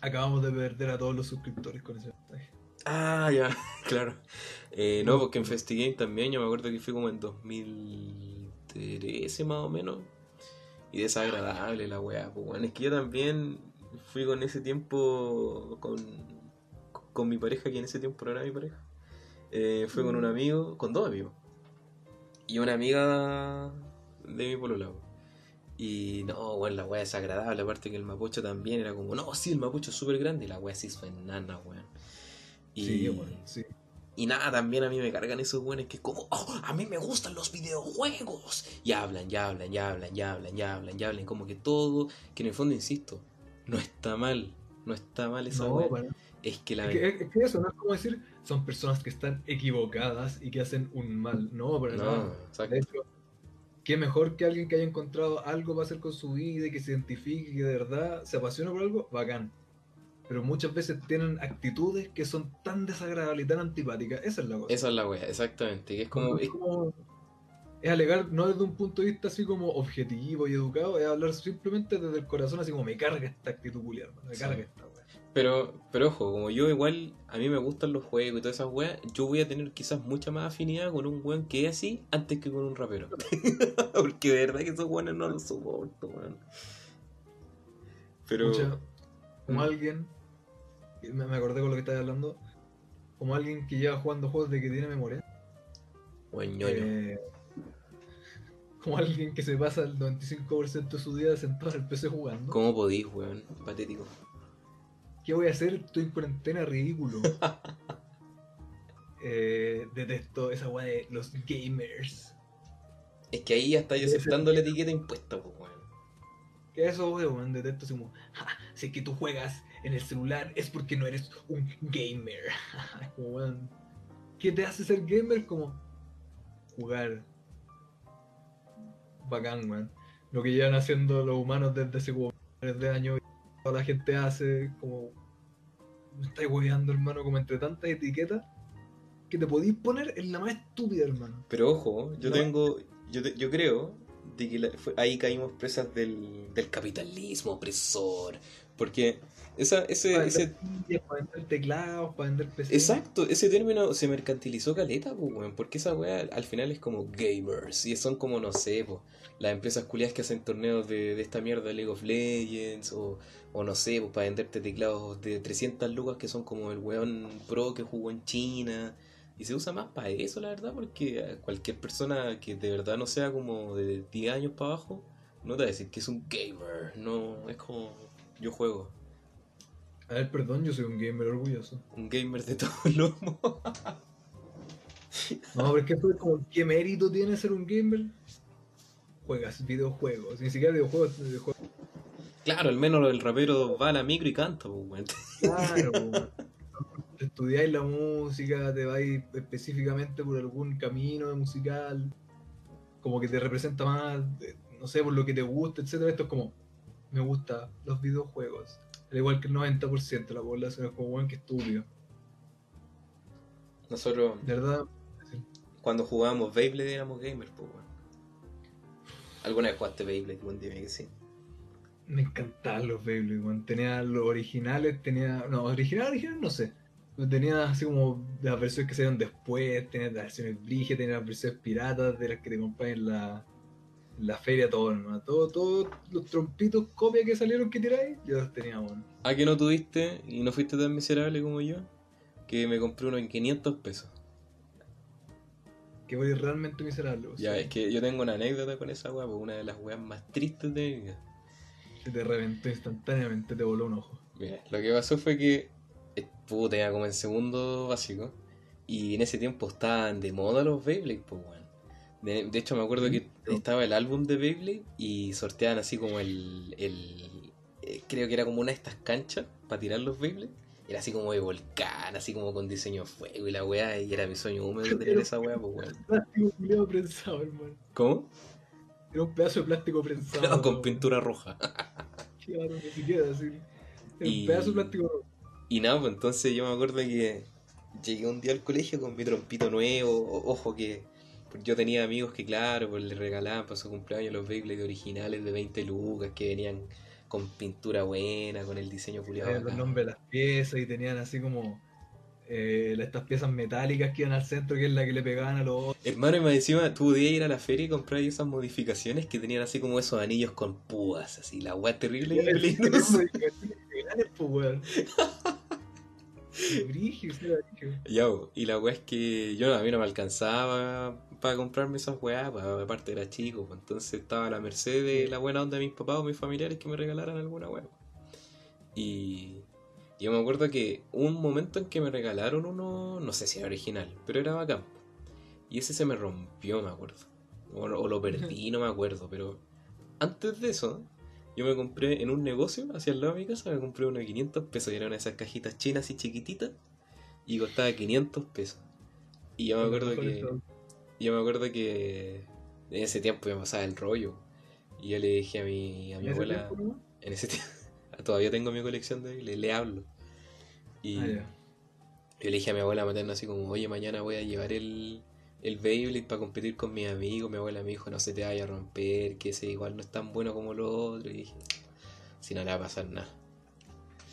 Acabamos de perder a todos los suscriptores con ese. Ah, ya, <laughs> claro. Eh, no, porque en FestiGame también, yo me acuerdo que fui como en 2013 más o menos. Y desagradable la weá, pues bueno, es que yo también fui con ese tiempo con, con mi pareja, que en ese tiempo no era mi pareja. Eh, fui con un amigo, con dos amigos. Y una amiga de mi polola. po. Y no, bueno, la weá desagradable, aparte que el mapocho también era como, no, sí, el mapocho es súper grande, y la weá se hizo enana, weón. Y, Sí, bueno, sí. Y nada, también a mí me cargan esos buenos que como, oh, a mí me gustan los videojuegos. Y hablan, ya hablan, ya hablan, ya hablan, ya hablan, ya hablan, como que todo, que en el fondo, insisto, no está mal, no está mal esa No, bueno. Es que la Es que, es que eso no es como decir, son personas que están equivocadas y que hacen un mal. No, pero No, exacto. De hecho, qué mejor que alguien que haya encontrado algo para hacer con su vida y que se identifique y que de verdad se apasiona por algo, bacán. Pero muchas veces tienen actitudes que son tan desagradables y tan antipáticas. Esa es la cosa. Esa es la wea, exactamente. Que es como, es, es- como- es alegar no desde un punto de vista así como objetivo y educado, es hablar simplemente desde el corazón, así como me carga esta actitud culiar, me Sí. carga esta wea. Pero, pero ojo, como yo igual, a mí me gustan los juegos y todas esas weas, yo voy a tener quizás mucha más afinidad con un weón que es así antes que con un rapero. <laughs> Porque de verdad que esos weones no los soporto, weón. Pero... Como Mm. alguien, me, me acordé con lo que estabas hablando, como alguien que lleva jugando juegos de que tiene memoria, Buen ñoño. eh, como alguien que se pasa el 95% de su día sentado en el PC jugando. ¿Cómo podís, weón? Patético. ¿Qué voy a hacer? Estoy en cuarentena, ridículo. <laughs> Eh, detesto esa weá de los gamers. Es que ahí ya estáis aceptando la etiqueta impuesta, pues, weón. Que eso, weón, detesto así como, "Ja, sé que tú juegas en el celular es porque no eres un gamer. <laughs> como, ¿qué te hace ser gamer? Como jugar. Bacán, weón. Lo que llevan haciendo los humanos desde hace como años y toda la gente hace, como. Me estáis hueveando, hermano, como entre tantas etiquetas que te podéis poner en la más estúpida, hermano. Pero ojo, yo No. tengo, yo, te- yo creo de que la- fue- ahí caímos presas del, del capitalismo opresor. Porque esa, ese, Para ese, vender sillas, para vender teclados, para vender PC. exacto, ese término se mercantilizó caleta, pues, weón. Porque esa weá al final es como gamers. Y son como, no sé, pues, las empresas culiadas que hacen torneos de, de esta mierda League of Legends. O, o no sé, pues, para venderte teclados de 300 lucas que son como el weón pro que jugó en China. Y se usa más para eso, la verdad, porque cualquier persona que de verdad no sea como de 10 años para abajo, no te va a decir que es un gamer. No, es como yo juego. A ver, perdón, yo soy un gamer orgulloso. Un gamer de todos <laughs> lomos. No, pero es que como, ¿qué mérito tiene ser un gamer? Juegas videojuegos, ni siquiera videojuegos, videojuegos. claro, al menos el rapero va a la micro y canta, pues. Claro, <laughs> estudiáis la música, te vais específicamente por algún camino musical, como que te representa más, eh, no sé, por lo que te gusta, etcétera. Esto es como, me gusta los videojuegos. Al igual que el 90% de la población es como, bueno, que estúpido. Nosotros, De verdad, cuando jugábamos Beyblade, éramos gamers, pues, weón. ¿Alguna vez jugaste Beyblade? Buen dime que sí. Me encantaban los Beyblade, weón. Tenía los originales, tenía. No, original, original, no sé. Tenía así como las versiones que salieron después, tenía las versiones brígidas, tenía las versiones piratas de las que te compras en la, la feria, todo, hermano. Todo, todos los trompitos copia que salieron que tiráis, yo los tenía, weón. ¿A que no tuviste y no fuiste tan miserable como yo? Que me compré uno en 500 pesos. Que voy realmente miserable, weón. Ya, es que yo tengo una anécdota con esa weá, pues una de las weas más tristes de mi vida. Se te reventó instantáneamente, te voló un ojo. Mira, lo que pasó fue que eh, puta, como en segundo básico y en ese tiempo estaban de moda los Beyblade, pues weón. De, de hecho me acuerdo que estaba el álbum de Beyblade y sorteaban así como el, el eh, creo que era como una de estas canchas para tirar los Beyblade. Era así como de volcán, así como con diseño de fuego y la weá, y era mi sueño húmedo tener esa weá, pues weón. Prensado, hermano. ¿Cómo? Era un pedazo de plástico prensado. No, <laughs> con pintura roja. <laughs> Claro, ni siquiera así. Era Y- un pedazo de plástico Y nada, pues entonces yo me acuerdo que llegué un día al colegio con mi trompito nuevo. Ojo que yo tenía amigos que, claro, pues le regalaban para su cumpleaños los Beyblade originales de 20 lucas que venían con pintura buena, con el diseño culiado. Tenían los nombres de las piezas y tenían así como eh, estas piezas metálicas que iban al centro, que es la que le pegaban a los otros. Hermano, y más encima tú podías ir a la feria y comprar esas modificaciones que tenían así como esos anillos con púas, así, la weá terrible. y bo, y la weá es que yo a mí no me alcanzaba para comprarme esas weá, pues, aparte era chico, entonces estaba a la merced de la buena onda de mis papás o mis familiares que me regalaran alguna weá. Y, Yo me acuerdo que un momento en que me regalaron uno, no sé si era original, pero era bacán. Y ese se me rompió, me acuerdo. O, o lo perdí, no me acuerdo, pero antes de eso, yo me compré en un negocio hacia el lado de mi casa, me compré uno de 500 pesos, y era una de esas cajitas chinas y chiquititas, y costaba 500 pesos. Y yo me acuerdo que, yo me acuerdo que en ese tiempo me pasaba el rollo. Y yo le dije a mi, a mi ¿En ese abuela, tiempo, no? en ese tiempo, <laughs> todavía tengo mi colección de le, le hablo. Y Ah, yo le dije a mi abuela materna así como, oye, mañana voy a llevar el, el Beyblade para competir con mis amigos. Mi abuela me dijo, no se te vaya a romper, que ese igual no es tan bueno como los otros. Y dije, si no le va a pasar nada.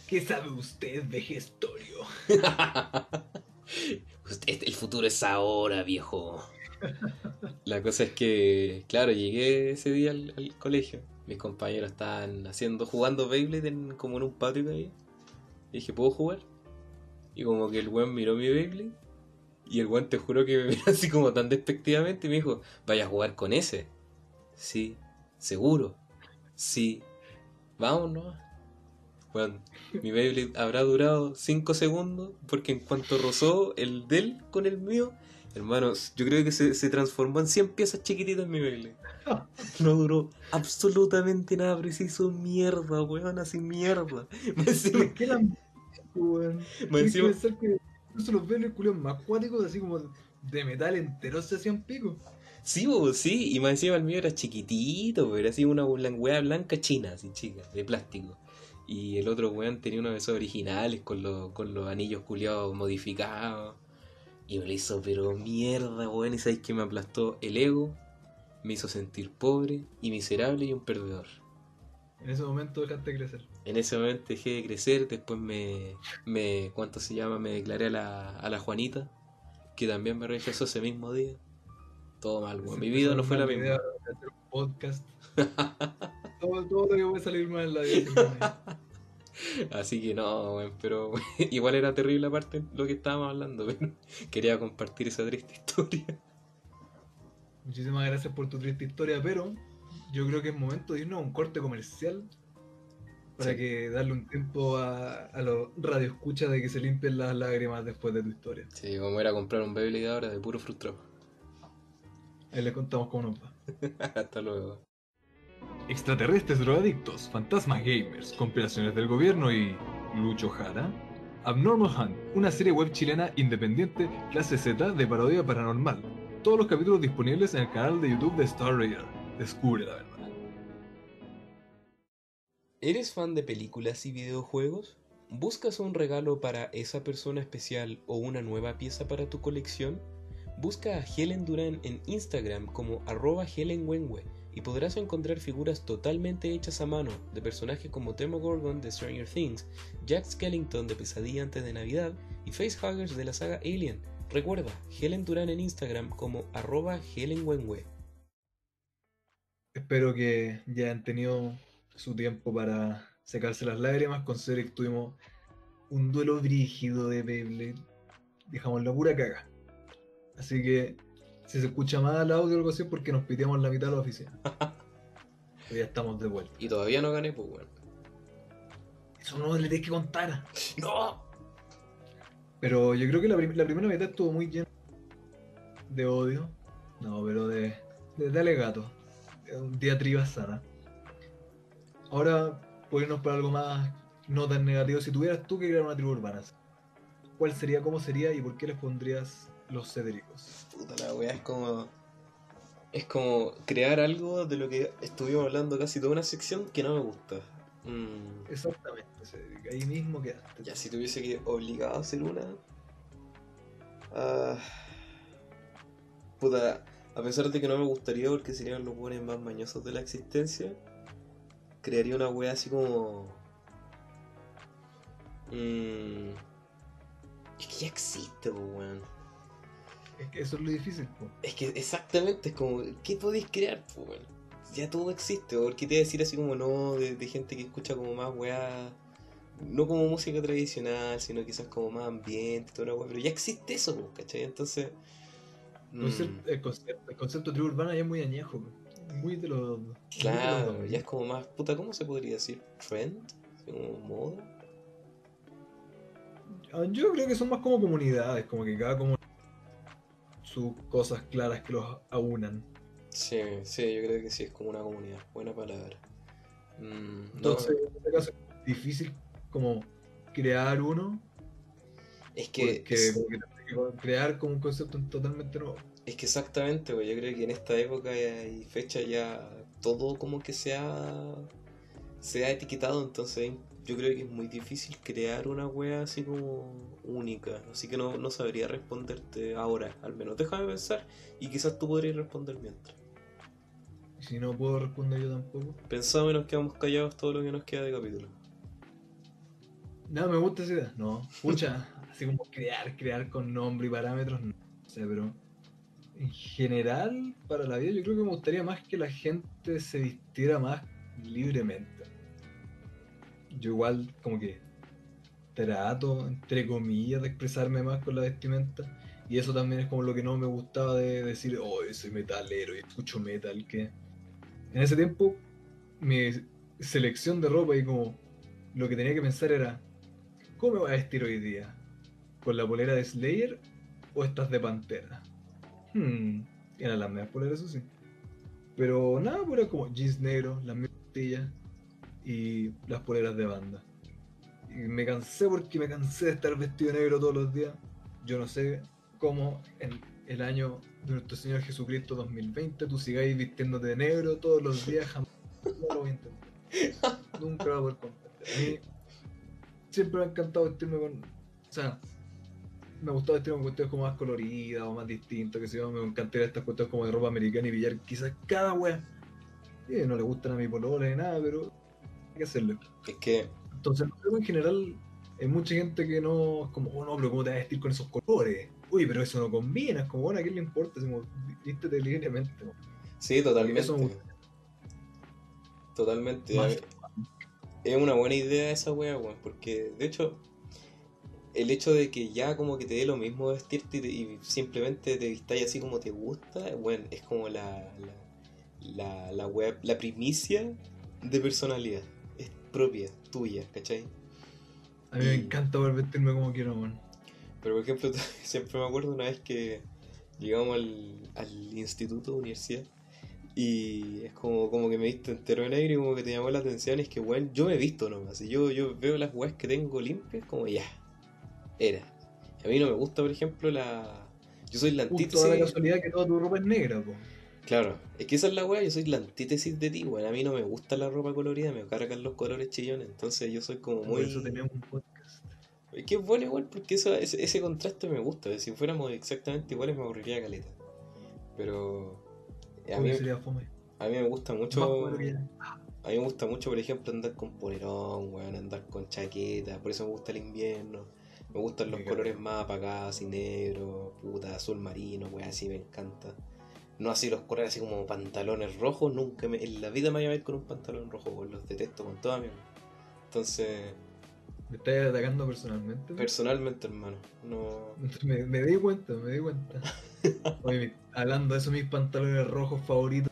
¿Qué sabe usted, vejestorio? <laughs> Usted, el futuro es ahora, viejo. La cosa es que, claro, llegué ese día al, al colegio. Mis compañeros estaban haciendo, jugando Beyblade en- como en un patio que había. Y dije, ¿puedo jugar? Y como que el weón miró mi Beyblade. Y el weón te juro que me miró <laughs> así como tan despectivamente y me dijo, vaya a jugar con ese. Sí, seguro. Sí, vámonos. Bueno, mi Beyblade habrá durado 5 segundos porque en cuanto rozó el de él con el mío, hermano, yo creo que se, se transformó en 100 piezas chiquititas mi Beyblade. <laughs> No duró absolutamente nada, pero se hizo mierda, weón, así mierda. <laughs> Más encima, que encima- que incluso los velos culiados más cuáticos, así como de metal enteros, se hacían pico. Sí, bo, sí, y más encima el mío era chiquitito, pero era así una weá blanca china, así chica, de plástico. Y el otro weón tenía uno de esos originales con, los con los anillos culiados modificados. Y me lo hizo, pero mierda, weón. Y sabéis que me aplastó el ego, me hizo sentir pobre y miserable y un perdedor. En ese momento dejaste de crecer. En ese momento dejé de crecer, después me, me ¿cuánto se llama? Me declaré a la, a la Juanita, que también me rechazó ese mismo día. Todo mal, weón. Mi vida no fue la misma. de hacer un podcast. <laughs> todo, todo lo que puede salir mal en la vida. Así que no, weón, pero <laughs> igual era terrible aparte lo que estábamos hablando, <laughs> pero quería compartir esa triste historia. Muchísimas gracias por tu triste historia, pero yo creo que es momento de irnos a un corte comercial para Sí. que darle un tiempo a, a los radioescuchas de que se limpien las lágrimas después de tu historia. Sí, vamos a ir a comprar un Beyblade ahora de puro frustrado. Ahí les contamos cómo nos va. <laughs> Hasta luego. Extraterrestres drogadictos, fantasmas gamers, compilaciones del gobierno y. Lucho Jara. Abnormal Hunt, una serie web chilena independiente, clase Z de parodia paranormal. Todos los capítulos disponibles en el canal de YouTube de Star Raider. Descubre la verdad. ¿Eres fan de películas y videojuegos? ¿Buscas un regalo para esa persona especial o una nueva pieza para tu colección? Busca a Helen Duran en Instagram como arroba Helen Wenwe y podrás encontrar figuras totalmente hechas a mano de personajes como Demogorgon de Stranger Things, Jack Skellington de Pesadilla antes de Navidad y Facehuggers de la saga Alien. Recuerda, Helen Duran en Instagram como arroba Helen Wenwe. Espero que ya han tenido su tiempo para secarse las lágrimas. Con Cedric tuvimos un duelo brígido de Beyblade. Dejamos la pura caga. Así que si se escucha mal el audio o algo así es porque nos piteamos la mitad de la oficina. <laughs> Pero ya estamos de vuelta. Y todavía no gané, pues bueno. Eso no le tienes que contar. <laughs> ¡No! Pero yo creo que la, prim- la primera mitad estuvo muy llena de odio. No, pero de, de, de alegato. De un diatriba sana. Ahora, por irnos para algo más no tan negativo. Si tuvieras tú que crear una tribu urbana, ¿cuál sería, cómo sería y por qué les pondrías los cédricos? Puta la weá, es como. Es como crear algo de lo que estuvimos hablando casi toda una sección que no me gusta. Mm, Exactamente, Cédric. Ahí mismo quedaste. ya, si tuviese que obligado a hacer una. Ah, puta, a pesar de que no me gustaría porque serían los buenos más mañosos de la existencia, crearía una weá así como. Mm, es que ya existe, weón. Es que eso es lo difícil. Es que exactamente, es como, ¿qué podéis crear? Pues, bueno? Ya todo existe, ¿por qué te voy a decir así como no de, de gente que escucha como más weá? No como música tradicional, sino quizás como más ambiente, toda la weá, pero ya existe eso, pues, ¿cachai? Entonces. mm, el, concepto, el concepto de tribu urbana ya es muy añejo. po. Muy de los. de claro, 2000. ya es como más, puta, ¿cómo se podría decir? ¿Trend? Como moda. Ah, Yo creo que son más como comunidades, como que cada comunidad sus cosas claras que los aunan. Sí, sí, yo creo que sí, es como una comunidad. Buena palabra. Mm, no, Entonces, en este caso es difícil como crear uno, es porque que crear como un concepto totalmente nuevo. Es que exactamente, pues, yo creo que en esta época y fecha ya todo como que se ha, se ha etiquetado, entonces yo creo que es muy difícil crear una wea así como única. Así que no, no sabría responderte ahora, al menos. Déjame pensar y quizás tú podrías responder mientras. Y si no puedo responder yo tampoco. Pensamos y nos quedamos callados todo lo que nos queda de capítulo. Nada, me gusta esa idea. No, pucha, así como crear, crear con nombre y parámetros, no sé, pero en general, para la vida, yo creo que me gustaría más que la gente se vistiera más libremente. Yo igual, como que trato, entre comillas, de expresarme más con la vestimenta. Y eso también es como lo que no me gustaba de decir, oh, soy metalero y escucho metal, que en ese tiempo mi selección de ropa y como lo que tenía que pensar era, ¿cómo me voy a vestir hoy día? ¿Con la polera de Slayer o estas de Pantera? Hmm, eran las mismas poleras, eso sí. Pero nada, era como jeans negros, las pastillas y las poleras de banda. Y me cansé porque me cansé de estar vestido negro todos los días. Yo no sé cómo en el año de nuestro Señor Jesucristo 2020 tú sigáis vistiéndote de negro todos los días, jamás lo voy a intentar. Nunca lo voy a poder. A mí siempre me ha encantado vestirme con. O sea, me gustaba vestirme con cuestiones como más coloridas o más distintas, que se yo, me encantaría estas cuestiones como de ropa americana y pillar quizás cada wea. No le gustan a mi polola ni nada, pero hay que hacerlo. Es que, Entonces, en general hay mucha gente que no es como, oh no, pero ¿cómo te vas a vestir con esos colores? Uy, pero eso no combina, es como, bueno, ¿a quién le importa? Como, vístete libremente. ¿no? sí, totalmente. Eso me. Totalmente. Más- Es una buena idea esa wea, weón, porque de hecho, el hecho de que ya como que te dé lo mismo vestirte y, te- y simplemente te vistáis así como te gusta, bueno, es como la, la, la, la wea- la primicia de personalidad. Es propia, tuya, ¿cachai? A mí me encanta poder vestirme como quiero, man. Pero por ejemplo, <laughs> siempre me acuerdo una vez que llegamos al, al instituto, universidad, y es como, como que me viste entero de negro y como que te llamó la atención, es que, weón, yo me he visto nomás, y yo, yo veo las weas que tengo limpias, como ya, era. A mí no me gusta, por ejemplo, la... Yo soy la Justo da la antítesis... casualidad que toda tu ropa es negra, po. Claro, es que esa es la wea, yo soy la antítesis de ti, weón, a mí no me gusta la ropa colorida, me cargan los colores chillones, entonces yo soy como Por muy... eso tenemos un podcast. Es que es bueno igual porque eso, ese, ese contraste me gusta. Si fuéramos exactamente iguales me aburriría caleta. Pero a mí, a mí me gusta mucho. A mí me gusta mucho, por ejemplo, andar con polerón, weón, andar con chaqueta. Por eso me gusta el invierno. Me gustan los Me colores más apagados, así negro, puta, azul marino, weón, así me encanta. No así los colores así como pantalones rojos, nunca me, en la vida me voy a ver con un pantalón rojo, weón, los detesto con toda mi alma. Entonces, Me estás atacando personalmente. personalmente, hermano, no. <laughs> Me, me di cuenta, me di cuenta. <laughs> Oye, hablando de eso, mis pantalones rojos favoritos.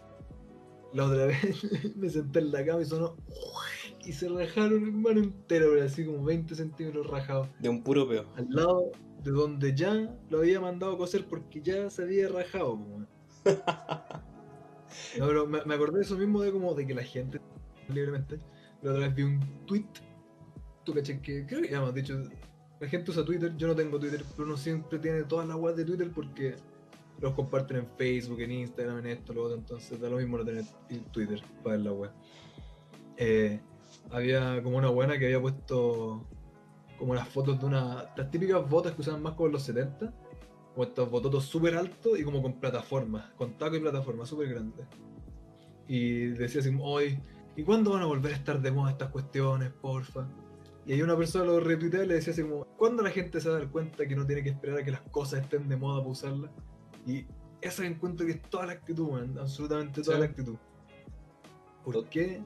La otra <laughs> vez me senté en la cama y sonó. Y se rajaron, hermano, entero, pero así como 20 centímetros rajados. De un puro peo. Al lado de donde ya lo había mandado a coser porque ya se había rajado. <laughs> No, pero me, me acordé de eso mismo de como de que la gente libremente. La otra vez vi un tweet. Tú caché que creo que ya hemos dicho. La gente usa Twitter, yo no tengo Twitter, pero uno siempre tiene todas las webs de Twitter porque los comparten en Facebook, en Instagram, en esto, lo otro, entonces da lo mismo no tener Twitter para ver la web. Eh, había como una buena que había puesto como las fotos de una. las típicas botas que usaban más como en los 70, como estos bototos súper altos y como con plataformas, con taco y plataforma súper grandes. Y decía así, hoy, ¿y cuándo van a volver a estar de moda estas cuestiones, porfa? Y ahí una persona lo retuitea y le decía así como, ¿cuándo la gente se va a dar cuenta que no tiene que esperar a que las cosas estén de moda para usarlas? Y esa encuentro que es toda la actitud, man, absolutamente toda Sí. la actitud. ¿Por qué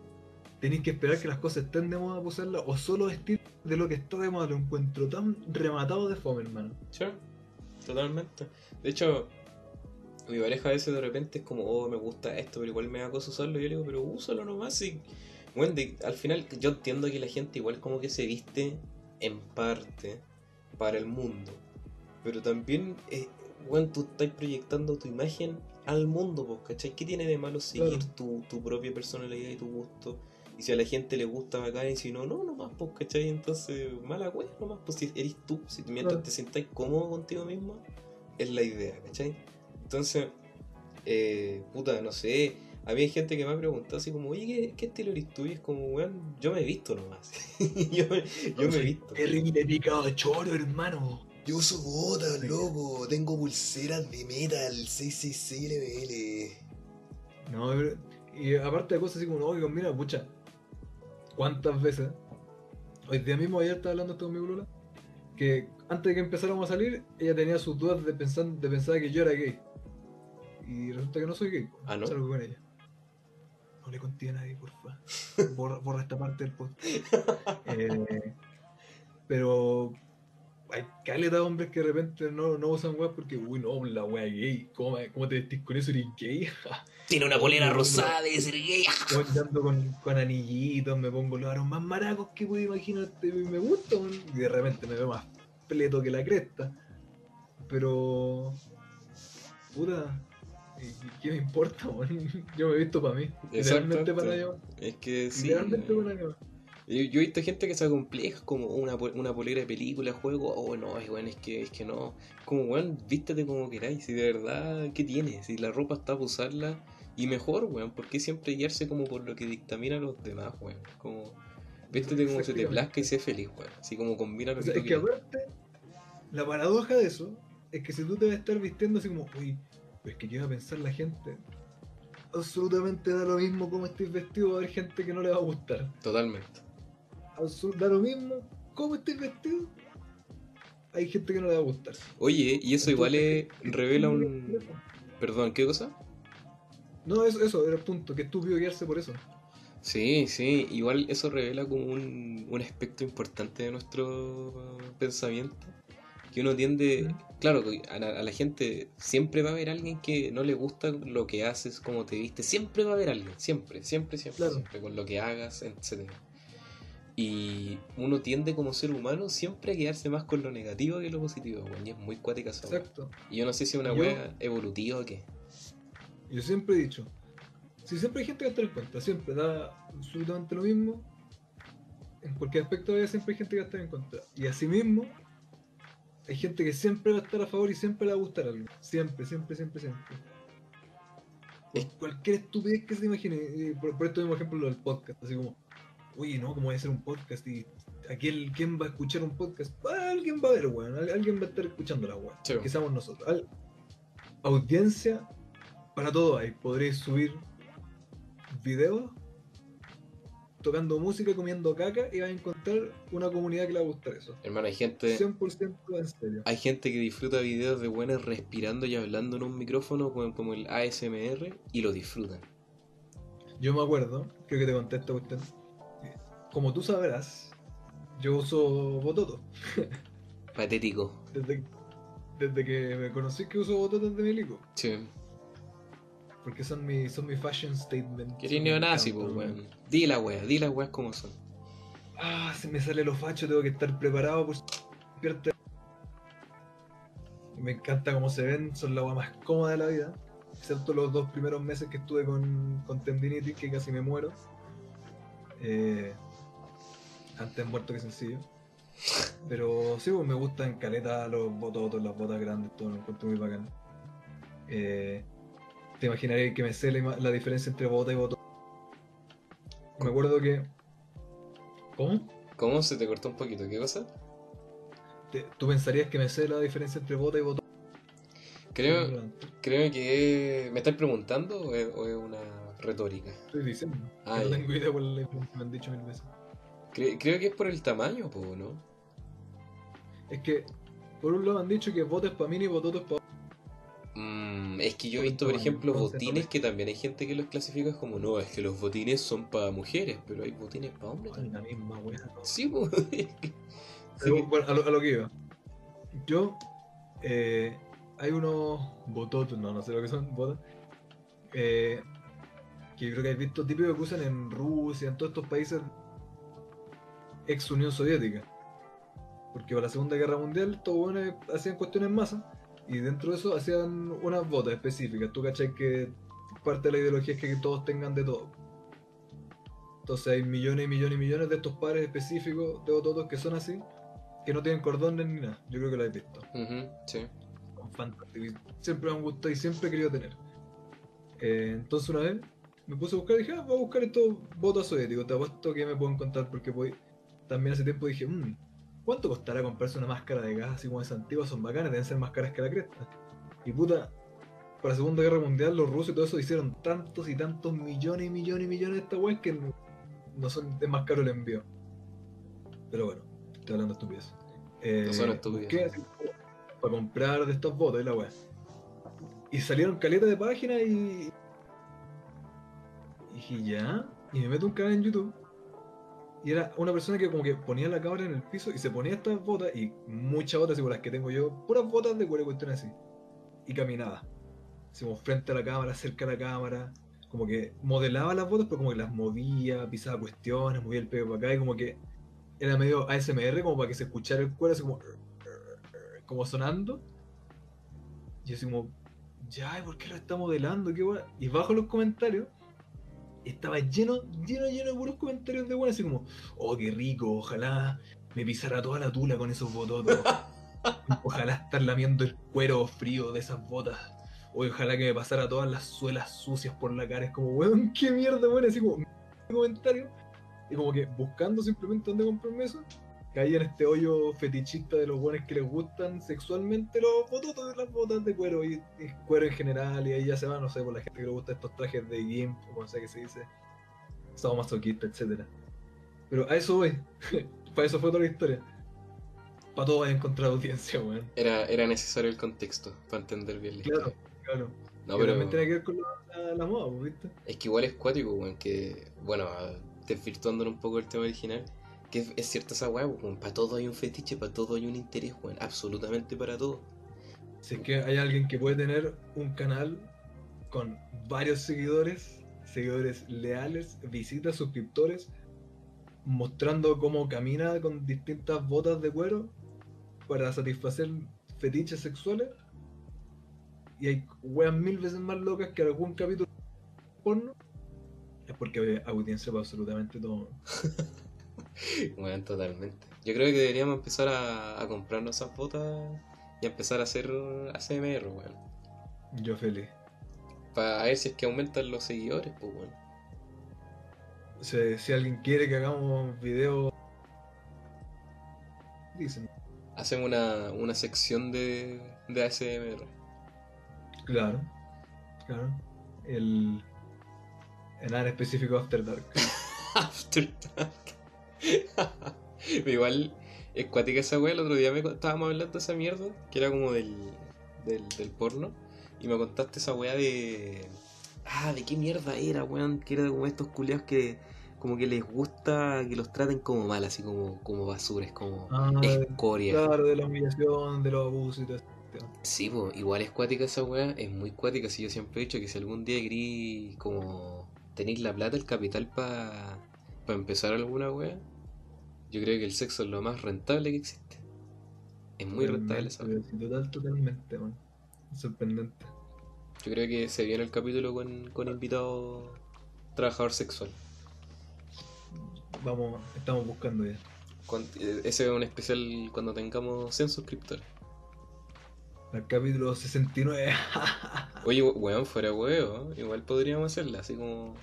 tenéis que esperar que las cosas estén de moda para usarlas o solo vestir de lo que está de moda? Lo encuentro tan rematado de fome, hermano. Sí, totalmente. De hecho, mi pareja a veces de repente es como, oh, me gusta esto, pero igual me da cosa usarlo. Y yo le digo, pero úsalo nomás. Y, bueno, de- al final yo entiendo que la gente igual como que se viste en parte para el mundo. Pero también, eh, tú estás proyectando tu imagen al mundo, pues, ¿cachai? ¿Qué tiene de malo seguir Claro. tu, tu propia personalidad y tu gusto? Y si a la gente le gusta bacán y si no, no, nomás, pues, ¿cachai? Entonces, mala wea, nomás, pues si eres tú, si mientras Claro. te sientas cómodo contigo mismo, es la idea, ¿cachai? Entonces, eh, puta, no sé, a mí hay gente que me ha preguntado así como, oye, ¿qué, qué estilo eres tú? Y es como, weón, yo me he visto nomás. <laughs> yo me, yo me he visto. Terrible picado de choro, hermano. Yo uso botas, loco. Tengo pulseras de metal 666 LBL. No, pero- y aparte de cosas así como, no, que mira, pucha, ¿cuántas veces? Hoy día mismo, ayer estaba hablando esto con mi Lula, que antes de que empezáramos a salir, ella tenía sus dudas de pensar, de pensar que yo era gay. Y resulta que no soy gay. Ah, ¿no? Salgo con ella. No le conté a nadie, porfa. <laughs> Borra, borra esta parte del podcast. <laughs> Eh, pero hay caleta de hombres que de repente no, no usan weas porque, uy, no, la wea gay. ¿Cómo, ¿Cómo te vestís con eso? ¿Eres gay? <laughs> Tiene una polera rosada, de ser gay. Voy andando con, con anillitos, me pongo los aros más maracos que puedo imaginarte me gusta, weón. y de repente me veo más pleto que la cresta. Pero. Puta. ¿y ¿Qué me importa, weón? <laughs> Yo me he visto para mí. Literalmente para allá. Es que sí. Literalmente para allá. Yo, yo he visto gente que se acompleja como una, una polera de película, juego, oh no, es bueno, es que, es que no. Como weón, vístete como queráis, si de verdad, ¿qué tiene? Si la ropa está para usarla, y mejor, weón, ¿por qué siempre guiarse como por lo que dictaminan los demás, weón? Como, vístete como se te plazca y sé feliz, weón. Así como combina lo O sea, que es tú que quieras. aparte, la paradoja de eso es que si tú te vas a estar vistiendo así como, uy, pues que va a pensar la gente. Absolutamente da lo mismo cómo estés vestido, va a haber gente que no le va a gustar. Totalmente. Da lo mismo cómo estés vestido, hay gente que no le va a gustar. Oye, y eso igual es- revela un... Perdón, ¿qué cosa? No, eso, eso era el punto, que estúpido guiarse por eso. Sí, sí, igual eso revela como un, un aspecto importante de nuestro pensamiento. Que uno tiende, claro, a la, a la gente siempre va a haber alguien que no le gusta lo que haces, cómo te viste, siempre va a haber alguien, siempre, siempre, siempre, Claro. siempre, con lo que hagas, etc. Y uno tiende como ser humano siempre a quedarse más con lo negativo que lo positivo, weón, y es muy cuática esa weá. Exacto. Y yo no sé si es una wea evolutiva o qué. Yo siempre he dicho, si siempre hay gente que va a estar en contra, siempre da absolutamente lo mismo. En cualquier aspecto de siempre hay gente que va a estar en contra. Y asimismo, hay gente que siempre va a estar a favor y siempre le va a gustar algo. Siempre, siempre, siempre, siempre. Es- cualquier estupidez que se imagine. Por, por esto mismo ejemplo lo del podcast. Así como, oye, no, ¿cómo voy a hacer un podcast? Y aquel, ¿quién va a escuchar un podcast? Ah, alguien va a ver, weón. Al- Alguien va a estar escuchando la weón. Sí. Que seamos nosotros. Al- audiencia para todo hay. Podréis subir videos tocando música, comiendo caca y vas a encontrar una comunidad que le va a gustar eso. Hermano, hay gente... 100% en serio. Hay gente que disfruta videos de buenas respirando y hablando en un micrófono como, como el ASMR y lo disfrutan. Yo me acuerdo, creo que te conté esta cuestión. Como tú sabrás, yo uso Bototo. <laughs> Patético. Desde, desde que me conocí que uso Bototo de milico. Sí. Porque son mi, son mi fashion statement. Que eres neonazi, pues, weón. Di la wea, di las weas como son. Ah, se me sale lo facho, tengo que estar preparado por si despierta. Me encanta cómo se ven, son la agua más cómoda de la vida. Excepto los dos primeros meses que estuve con, con tendinitis, que casi me muero. Eh, antes muerto que sencillo. Pero sí, pues, me gustan caleta los bototos, las botas grandes, todo lo encuentro muy bacán. Eh, te imaginaré que me sé la, diferencia entre bota y botón. Me acuerdo que. ¿Cómo? ¿Cómo se te cortó un poquito? ¿Qué cosa? Te- ¿Tú pensarías que me sé la diferencia entre bota y botón? Creo, creo que... ¿Me estás preguntando o es, o es una retórica? Estoy diciendo. Ah, no tengo idea que me han dicho mil veces. Cre- creo que es por el tamaño, po, ¿no? Es que, por un lado han dicho que bota es para mí y bototo es para Mm, es que yo he visto, por ejemplo, botines que también hay gente que los clasifica como no, es que los botines son para mujeres, pero hay botines para hombres también. la misma wea. ¿no? Sí, pues. <laughs> Pero, bueno, a lo, a lo que iba. Yo, eh, hay unos bototos, no, no sé lo que son, botas, eh, que yo creo que has visto típicos que usan en Rusia, en todos estos países ex Unión Soviética. Porque para la Segunda Guerra Mundial estos buenos hacían cuestiones en masa y dentro de eso hacían unas botas específicas. Tú cachai que parte de la ideología es que todos tengan de todo. Entonces hay millones y millones y millones de estos pares específicos de bototos que son así, que no tienen cordones ni nada. Yo creo que lo habéis visto. Ujú, sí. Son fantásticos. Siempre me han gustado y siempre he querido tener. Eh, entonces una vez me puse a buscar y dije, ah, voy a buscar estos botas soviéticos. Te apuesto que me puedo encontrar porque voy... también hace tiempo dije, "Mm, ¿cuánto costará comprarse una máscara de gas así como esa antigua? Son bacanas, deben ser más caras que la cresta. Y puta, para la Segunda Guerra Mundial los rusos y todo eso hicieron tantos y tantos millones y millones y millones de estas weas que no, no son, es más caro el envío. Pero bueno, estoy hablando de estupidez. Eh, No son así para comprar de estos botas y la wea. Y salieron caletas de páginas y. Y ya. Y me meto un canal en YouTube. Y era una persona que como que ponía la cámara en el piso y se ponía estas botas y muchas botas, como las que tengo yo, puras botas de cuero y cuestiones así. Y caminaba. Como frente a la cámara, cerca de la cámara. Como que modelaba las botas, pero como que las movía, pisaba cuestiones, movía el pelo para acá y como que era medio ASMR, como para que se escuchara el cuero así como. como sonando. Y yo así como, ya, ¿y por qué lo está modelando? ¿Qué? Y bajo los comentarios, estaba lleno, lleno, lleno de puros comentarios de weón, así como, oh, qué rico, ojalá me pisara toda la tula con esos bototos. <laughs> ojalá estar lamiendo el cuero frío de esas botas. O ojalá que me pasara todas las suelas sucias por la cara. Es como, weón, qué mierda, weón, así como, comentario. Y como que buscando simplemente dónde comprarme eso, caí en este hoyo fetichista de los buenos que les gustan sexualmente los bototos de las botas de cuero y, y cuero en general. Y ahí ya se va, no sé, por la gente que le gusta estos trajes de gimp, o como sea que se dice, sadomasoquista, etcétera Pero a eso voy. <laughs> Para eso fue toda la historia. Para todo a encontrar audiencia, weón. Era, era necesario el contexto para entender bien la Claro, historia. claro. No, pero también tiene que ver con la, la- la moda, pues, ¿viste? es que igual es cuático, weón, que, bueno, desvirtuándolo un poco el tema original, que es, cierta esa weá, weón, para todo hay un fetiche, para todo hay un interés, weón, absolutamente para todo. Si es que hay alguien que puede tener un canal con varios seguidores, seguidores leales, visitas, suscriptores, mostrando cómo camina con distintas botas de cuero para satisfacer fetiches sexuales. Y hay weas mil veces más locas que algún capítulo porno. Es porque hay audiencia para absolutamente todo. <laughs> Weón, totalmente. Yo creo que deberíamos empezar a, a comprarnos esas botas y a empezar a hacer ACMR, weón. Yo feliz. Para ver si es que aumentan los seguidores, pues, weón. O sea, si alguien quiere que hagamos videos, dicen. Hacemos una, una sección de, de ASMR. Claro, claro. El. En nada en específico After Dark. <laughs> After Dark. <laughs> Pero igual, es cuática esa wea. El otro día me estábamos hablando de esa mierda, que era como del, del, del porno. Y me contaste esa wea de. Ah, ¿de qué mierda era, weón? Que era como estos culeados que como que les gusta que los traten como mal, así como, como como Ah, escoria. claro, de la humillación, de los abusos y todo. Sí, pues, igual es cuática esa weá, es muy cuática. Si yo siempre he dicho que si algún día querí como tener la plata, el capital para empezar alguna weá, yo creo que el sexo es lo más rentable que existe. Es muy rentable esa. Sí, Total, totalmente, man. Sorprendente. Yo creo que se viene el capítulo con, con invitado trabajador sexual. Vamos, estamos buscando ya. Eh, Ese es un especial cuando tengamos 100 suscriptores. El capítulo 69. <laughs> Oye, weón, fuera weón, igual podríamos hacerla, así como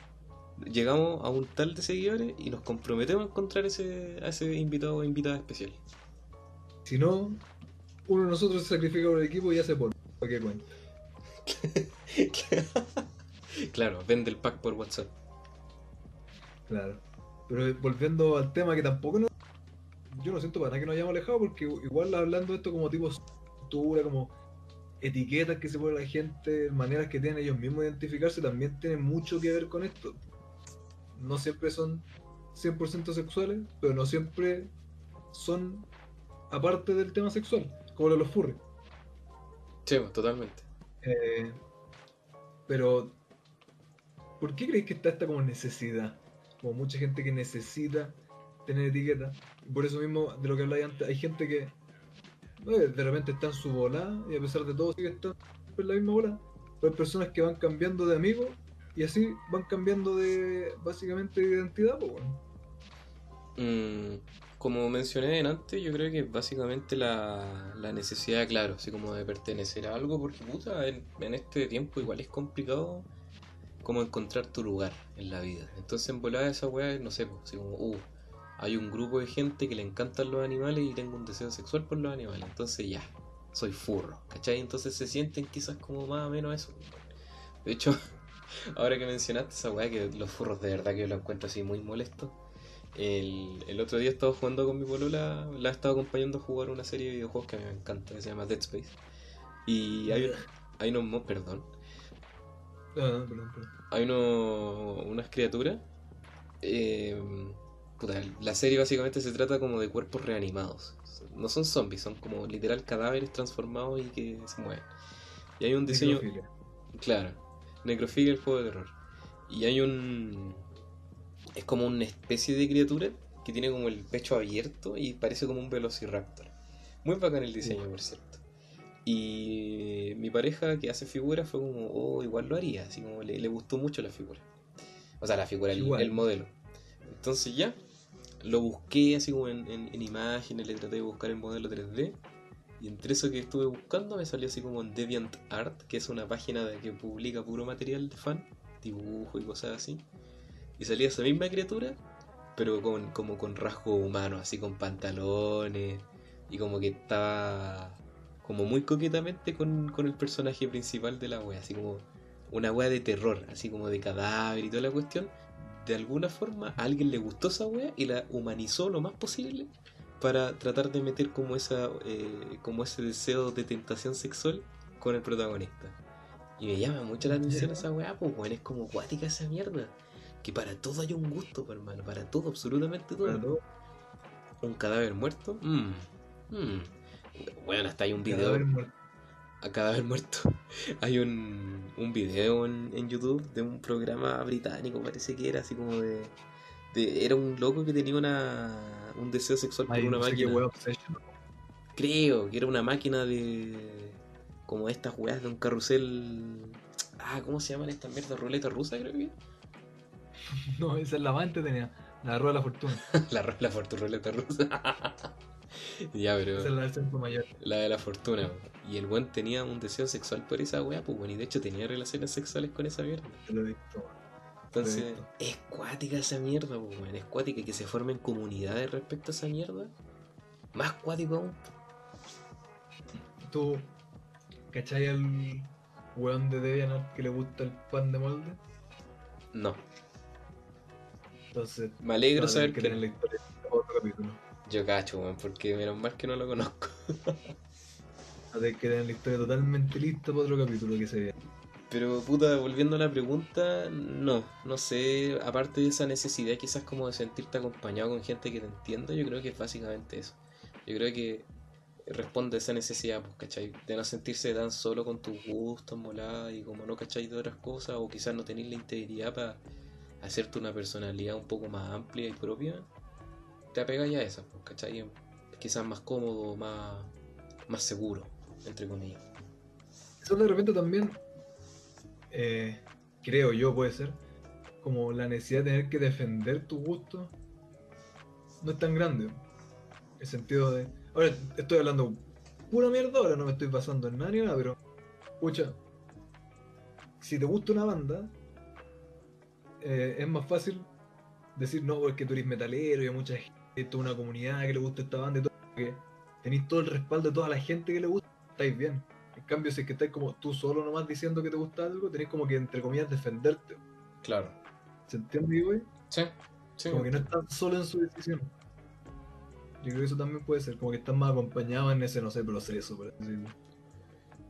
llegamos a un tal de seguidores y nos comprometemos a encontrar ese, a ese invitado o invitada especial. si no, uno de nosotros se sacrifica por el equipo y hace por. ¿Para qué cuenta? <laughs> claro, vende el pack por WhatsApp. Claro. Pero volviendo al tema que tampoco no... Yo no siento para nada que nos hayamos alejado porque igual hablando de esto como tipo estructura, como etiquetas que se pone la gente, maneras que tienen ellos mismos de identificarse, también tienen mucho que ver con esto. No siempre son 100% sexuales, pero no siempre son aparte del tema sexual, como lo de los furry. Sí, totalmente. Eh, pero, ¿por qué creéis que está esta como necesidad? Como mucha gente que necesita tener etiqueta. Por eso mismo, de lo que hablaba antes, hay gente que eh, de repente está en su bola y a pesar de todo sigue estando en la misma bola. Pero hay personas que van cambiando de amigos y así van cambiando de básicamente de identidad, pues bueno. Mm, como mencioné antes, yo creo que básicamente la, la necesidad, claro, así como de pertenecer a algo, porque puta, en, este tiempo igual es complicado como encontrar tu lugar en la vida. Entonces en volada esa weá, no sé, pues, así como, uh, hay un grupo de gente que le encantan los animales y tengo un deseo sexual por los animales. Entonces ya, soy furro, ¿cachai? Entonces se sienten quizás como más o menos eso. De hecho, <laughs> ahora que mencionaste esa weá, que los furros de verdad que yo lo encuentro así muy molesto. El, el otro día estaba jugando con mi polola, la he estado acompañando a jugar una serie de videojuegos que a mí me encanta, que se llama Dead Space. Y hay, hay unos mo- perdón, Ah, perdón, perdón. hay uno, unas criaturas. eh, puta, la serie básicamente se trata como de cuerpos reanimados. No son zombies, son como literal cadáveres transformados y que se mueven. Y hay un diseño. Claro, Necrofilia, el juego de terror. Y hay un. Es como una especie de criatura que tiene como el pecho abierto y parece como un velociraptor. Muy bacán el diseño, por cierto. Y mi pareja que hace figuras fue como, oh, igual lo haría, así como le, le gustó mucho la figura. O sea, la figura, el, modelo. Entonces ya, lo busqué así como en, en- en imágenes, le traté de buscar el modelo 3D. Y entre eso que estuve buscando me salió así como en DeviantArt, que es una página de que publica puro material de fan, dibujo y cosas así. Y salía esa misma criatura, pero con, como con rasgo humano, así con pantalones. Y como que estaba como muy coquetamente con, con el personaje principal de la wea, así como una wea de terror, así como de cadáver y toda la cuestión. De alguna forma a alguien le gustó esa wea y la humanizó lo más posible para tratar de meter como esa eh, como ese deseo de tentación sexual con el protagonista. Y me llama mucho la atención esa weá, pues weón, es como cuática esa mierda. Que para todo hay un gusto, pues, hermano, para todo, absolutamente todo. Para todo. Un cadáver muerto, mmm, mmm. Bueno, hasta hay un video Cadáver muerto. a cadáver muerto. <laughs> Hay un, un video en, en YouTube de un programa británico, parece que era así como de, de- Era un loco que tenía una, un deseo sexual por una no sé máquina. Creo que era una máquina de. Como estas weas de un carrusel. Ah, ¿cómo se llaman estas mierdas? Ruleta rusa, creo que. <laughs> No, esa es la más tenía. La rueda de la fortuna. <laughs> La, ru- la fortuna ruleta rusa. <laughs> ya, pero. Esa es la versión mayor. La de la fortuna. Y el buen tenía un deseo sexual por esa wea, pues bueno, y de hecho tenía relaciones sexuales con esa mierda. Te lo he visto. Entonces, Perfecto. es cuática esa mierda, pues es cuática que se formen comunidades respecto a esa mierda. Más cuático aún. ¿Tú cachai al weón de DeviantArt que le gusta el pan de molde? No. Entonces, Me alegro a saber que que. tener la historia de otro capítulo. Yo cacho, weón, porque menos mal que no lo conozco. <laughs> A tener que tener la historia totalmente lista para otro capítulo que se vea. Pero puta, volviendo a la pregunta, no, no sé, aparte de esa necesidad quizás como de sentirte acompañado con gente que te entienda, yo creo que es básicamente eso. Yo creo que responde a esa necesidad, pues, ¿cachai? De no sentirse tan solo con tus gustos, molada, y como no cachai de otras cosas, o quizás no tener la integridad para hacerte una personalidad un poco más amplia y propia, te apegas ya a esa, pues, ¿cachai? Quizás más cómodo, más, más seguro, entre comillas. Eso de repente también, eh, creo yo, puede ser, como la necesidad de tener que defender tu gusto no es tan grande. El sentido de. Ahora estoy hablando pura mierda, ahora no me estoy basando en nada ni nada, pero. Escucha, si te gusta una banda, eh, es más fácil decir no, porque tú eres metalero y hay mucha gente, toda una comunidad que le gusta esta banda y todo, porque tenéis todo el respaldo de toda la gente que le gusta, estáis bien. En cambio, si es que estáis como tú solo nomás diciendo que te gusta algo, tenéis como que, entre comillas, defenderte. Claro. ¿Se entiende, güey? Sí, sí. Como que no estás solo en su decisión. Yo creo que eso también puede ser, como que estás más acompañado en ese, no sé, proceso, por decirlo.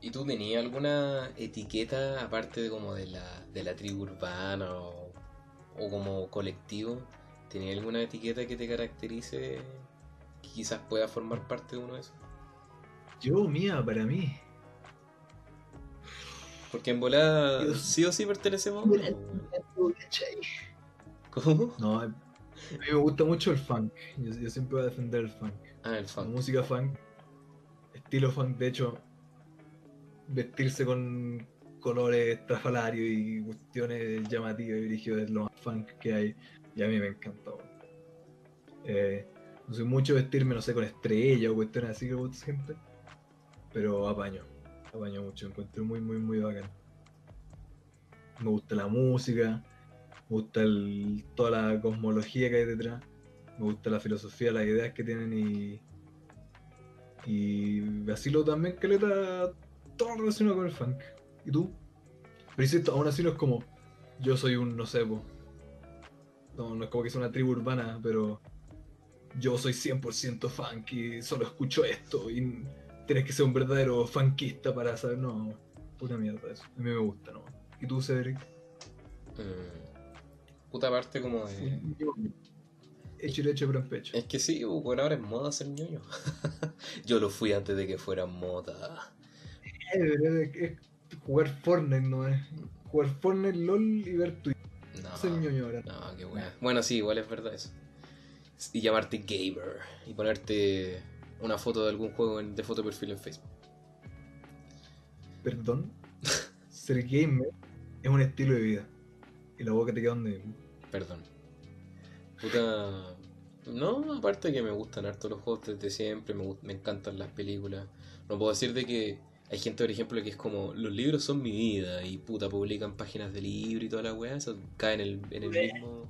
¿Y tú tenías alguna etiqueta aparte de como de la, de la tribu urbana o, o como colectivo? ¿Tenías alguna etiqueta que te caracterice que quizás pueda formar parte de uno de esos? Yo, mía, para mí. Porque en volada Dios. sí o sí pertenecemos a uno. ¿Cómo? No, A mí me gusta mucho el funk. Yo, yo siempre voy a defender el funk. Ah, el La funk. música funk, estilo funk, de hecho, vestirse con colores estrafalarios y cuestiones llamativas y dirigidas es lo más funk que hay. Y a mí me encanta. weón. Eh, no soy mucho vestirme, no sé, con estrella o cuestiones así que gusta siempre. Pero apaño, apaño mucho, encuentro muy, muy, muy bacán. Me gusta la música, me gusta el- toda la cosmología que hay detrás, me gusta la filosofía, las ideas que tienen y. Y así lo también que le da todo relacionado con el funk. ¿Y tú? Pero insisto, aún así no es como yo soy un no sé. No, no es como que sea una tribu urbana, pero yo soy 100% funk y solo escucho esto tienes que ser un verdadero funkista para saber, no, puta mierda eso. A mí me gusta, ¿no? ¿Y tú, Cedric? Mm. Puta parte como de... Hecho y leche pero en pecho. Es que sí, bueno, ahora es moda ser ñoño. <laughs> Yo lo fui antes de que fuera moda. Eh, es, es jugar Fortnite, ¿no es? Jugar Fortnite, LOL y ver Twitch. No, Ser ñoño ahora. no, qué wea. Bueno, sí, igual es verdad eso. Y llamarte gamer. Y ponerte una foto de algún juego en- de foto de perfil en Facebook. Perdón. <laughs> Ser gamer es un estilo de vida. Y la boca te queda donde. Perdón. Puta. No, aparte que me gustan harto los juegos desde siempre, me, me encantan las películas. No puedo decir de que hay gente, por ejemplo, que es como, los libros son mi vida y puta, publican páginas de libro y toda la weá, eso cae en el, en el mismo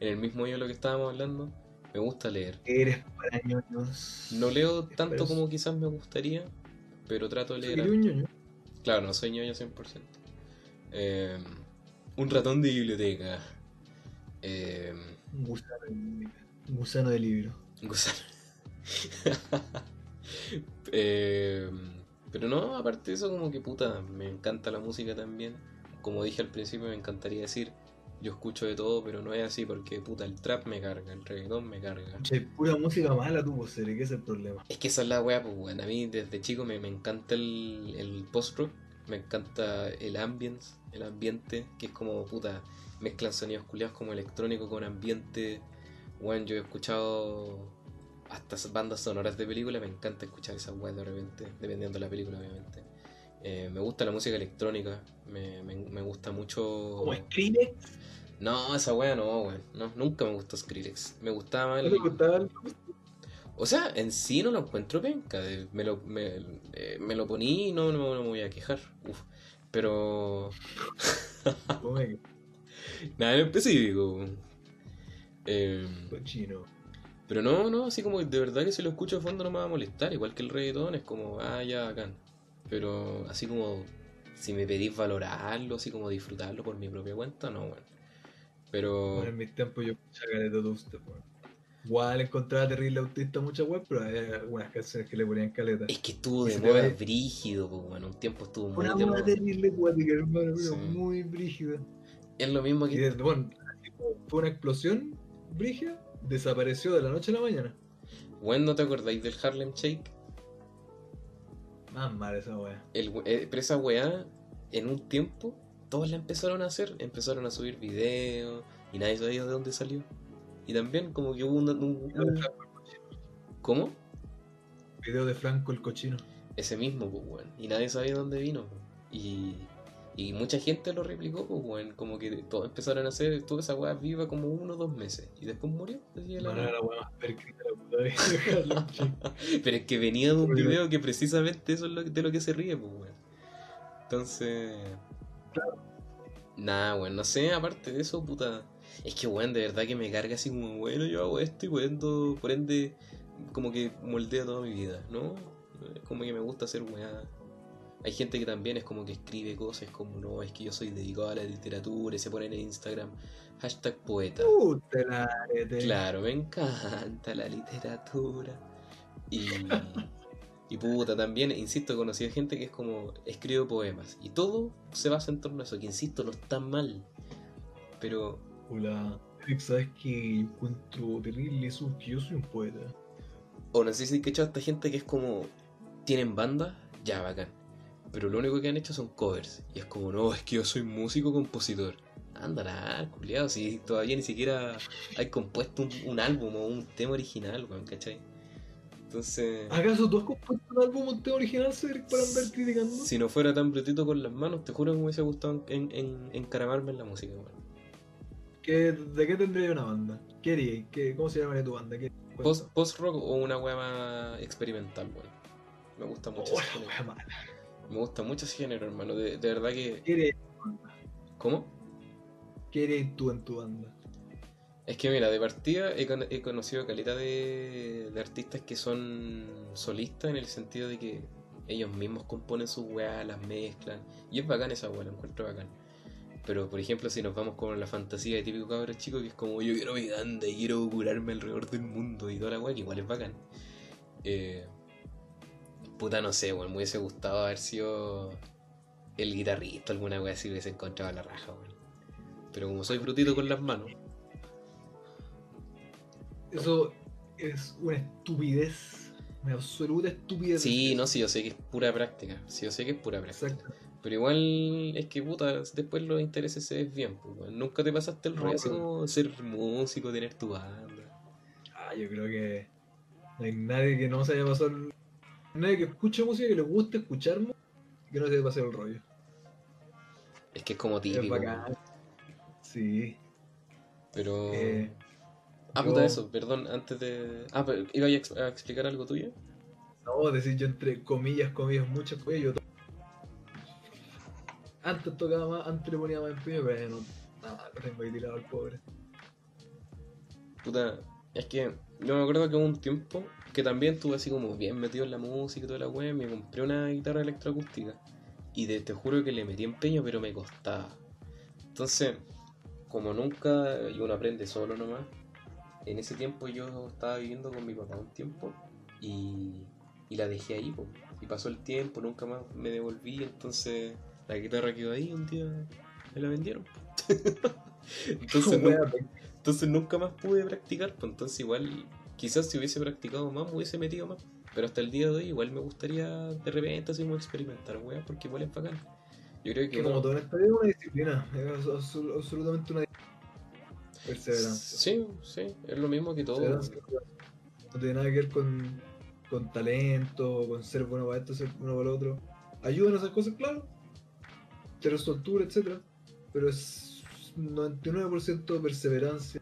en el mismo hoyo lo que estábamos hablando. Me gusta leer. Eres para ñoños. No leo tanto como quizás me gustaría, pero trato de leer. ¿Eres un ñoño? Claro, no soy ñoño 100%. Eh, un ratón de biblioteca. Eh, Un gusano de, un gusano de libro. un gusano. <laughs> Eh, pero no, aparte de eso, como que puta, me encanta la música también. Como dije al principio, me encantaría decir, yo escucho de todo, pero no es así porque puta, el trap me carga, el reggaetón me carga. Che, pura música mala tú, pues, ¿qué es el problema? Es que esa es la weá, pues bueno, a mí desde chico me, me encanta el, el post-rock, me encanta el ambience, el ambiente, que es como puta, mezclan sonidos culiados como electrónico con ambiente. Bueno, yo he escuchado hasta bandas sonoras de películas, me encanta escuchar esas weas de repente, dependiendo de la película, obviamente. Eh, me gusta la música electrónica, me, me, me gusta mucho. ¿Como Skrillex? No, esa wea no, weón. No, nunca me gustó Skrillex. Me gustaba más ¿No te gustaba el- o sea, en sí no lo encuentro penca. Me lo, me, eh, me lo poní y no, no, no me voy a quejar. Uf. Pero. <laughs> Nada en específico. Eh, Cochino. pero no, no, así como de verdad que si lo escucho de fondo no me va a molestar. Igual que el reggaetón es como, ah, ya, bacán. Pero así como, si me pedís valorarlo, así como disfrutarlo por mi propia cuenta, no, bueno. Pero. Bueno, en mis tiempos yo escuchaba de usted, pues. Igual encontraba terrible autista muchas web, pero había algunas canciones que le ponían caleta. Es que estuvo de moda va- brígido, pues, bueno, un tiempo estuvo muy Una de moda terrible cuática, hermano, pero muy brígida. Es lo mismo Y que desde, bueno, fue una explosión brígida, desapareció de la noche a la mañana. Bueno, ¿no te acordáis del Harlem Shake? Más mal esa wea. El, we- eh, pero esa weá, en un tiempo, todos la empezaron a hacer. Empezaron a subir videos y nadie sabía de dónde salió. Y también como que hubo un... un- Video de un- Franco el cochino. ¿Cómo? Video de Franco el cochino. Ese mismo, pues, weón. Y nadie sabía de dónde vino. Y, y mucha gente lo replicó, pues, weón. Como que todos empezaron a hacer toda esa weá viva como uno o dos meses. Y después murió. así de la era <laughs> la más de puta Shake. Pero es que venía de un video que precisamente eso es lo de lo que se ríe, pues, weón. Entonces. Nah, weón, no sé, aparte de eso, puta. Es que, weón, de verdad que me carga así como, bueno, yo hago esto y por ende, por ende como que moldea toda mi vida, ¿no? Es como que me gusta hacer weá. Hay gente que también es como que escribe cosas como, no, es que yo soy dedicado a la literatura y se pone en Instagram hashtag poeta. Puta la arete. Claro, me encanta la literatura. Y, y puta, también, insisto, he conocido gente que es como, escribo poemas. Y todo se basa en torno a eso, que insisto, no está mal. Pero, Hola. ¿sabes que encuentro terrible eso? Que yo soy un poeta. o no sé si he cachado a esta gente que es como, tienen banda, ya bacán. Pero lo único que han hecho son covers. Y es como, no, es que yo soy músico compositor. Anda, culiado, si todavía ni siquiera hay compuesto un, un álbum o un tema original, weón, ¿cachai? Entonces, ¿Acaso tú has compuesto un álbum un tema original Cedric, para andar criticando? si no fuera tan brutito con las manos, te juro que me hubiese gustado en, en, encaramarme en la música, weón. ¿Qué- ¿De qué tendría una banda? ¿Qué haríais? ¿Qué- ¿Cómo se llamaría tu banda? ¿Qué, Post, post rock o una weá más experimental, weón. Me gusta mucho Oh, la wea mala. Me gusta mucho ese género, hermano. De, de verdad que. ¿Qué haríais- ¿Cómo? ¿Qué haríais tú en tu banda? Es que mira, de partida he, con- he conocido calidad de, de artistas que son solistas en el sentido de que ellos mismos componen sus weas, las mezclan. Y es bacán esa wea, lo encuentro bacán. Pero por ejemplo, si nos vamos con la fantasía de típico cabro chico, que es como yo quiero mi banda y quiero curarme alrededor del mundo y toda la wea, que igual es bacán. Eh, puta, no sé, weón, me hubiese gustado haber sido el guitarrista, alguna wea así hubiese encontrado la raja, weón. Pero como soy brutito con las manos. Eso es una estupidez. Una absoluta estupidez. Sí, no, sí, yo sé que es pura práctica. Sí, yo sé que es pura práctica. Exacto. Pero igual es que, puta, después los intereses se desvían. Pues. Nunca te pasaste el rollo así como ser músico, tener tu banda. Ah, yo creo que no hay nadie que no se haya pasado. el- Nadie que escuche música, que le guste escuchar música, que no se pasado el rollo. Es que es como Es típico. bacán. weón. Sí. Pero. Eh, ah, yo- puta, eso, perdón, antes de. Ah, pero ¿iba a, ex- a explicar algo tuyo? No, decir yo entre comillas, comillas, muchas comillas, yo to- Antes tocaba más, antes le ponía más empeño, pero ya no. Nada, lo tengo ahí tirado al pobre. Puta, es que yo me acuerdo que hubo un tiempo que también estuve así como bien metido en la música y toda la web, me compré una guitarra electroacústica y de- te juro que le metí empeño pero me costaba. Entonces, como nunca y uno aprende solo nomás, en ese tiempo yo estaba viviendo con mi papá un tiempo y, y la dejé ahí, po. y pasó el tiempo, nunca más me devolví, entonces la guitarra quedó ahí, un día me la vendieron. <laughs> entonces, <laughs> nunca, entonces nunca más pude practicar, pues entonces igual, quizás si hubiese practicado más, me hubiese metido más. Pero hasta el día de hoy igual me gustaría de repente así como experimentar, weá, porque igual es bacán. Yo creo que que como todo en esta vida es una disciplina, es absol- absolutamente una perseverancia. Sí, sí, es lo mismo que todo. Perseverancia, No tiene nada que ver con, con talento, con ser bueno para esto, ser bueno para lo otro. Ayudan a esas cosas, claro. Tener su altura, etc. Pero es 99% perseverancia,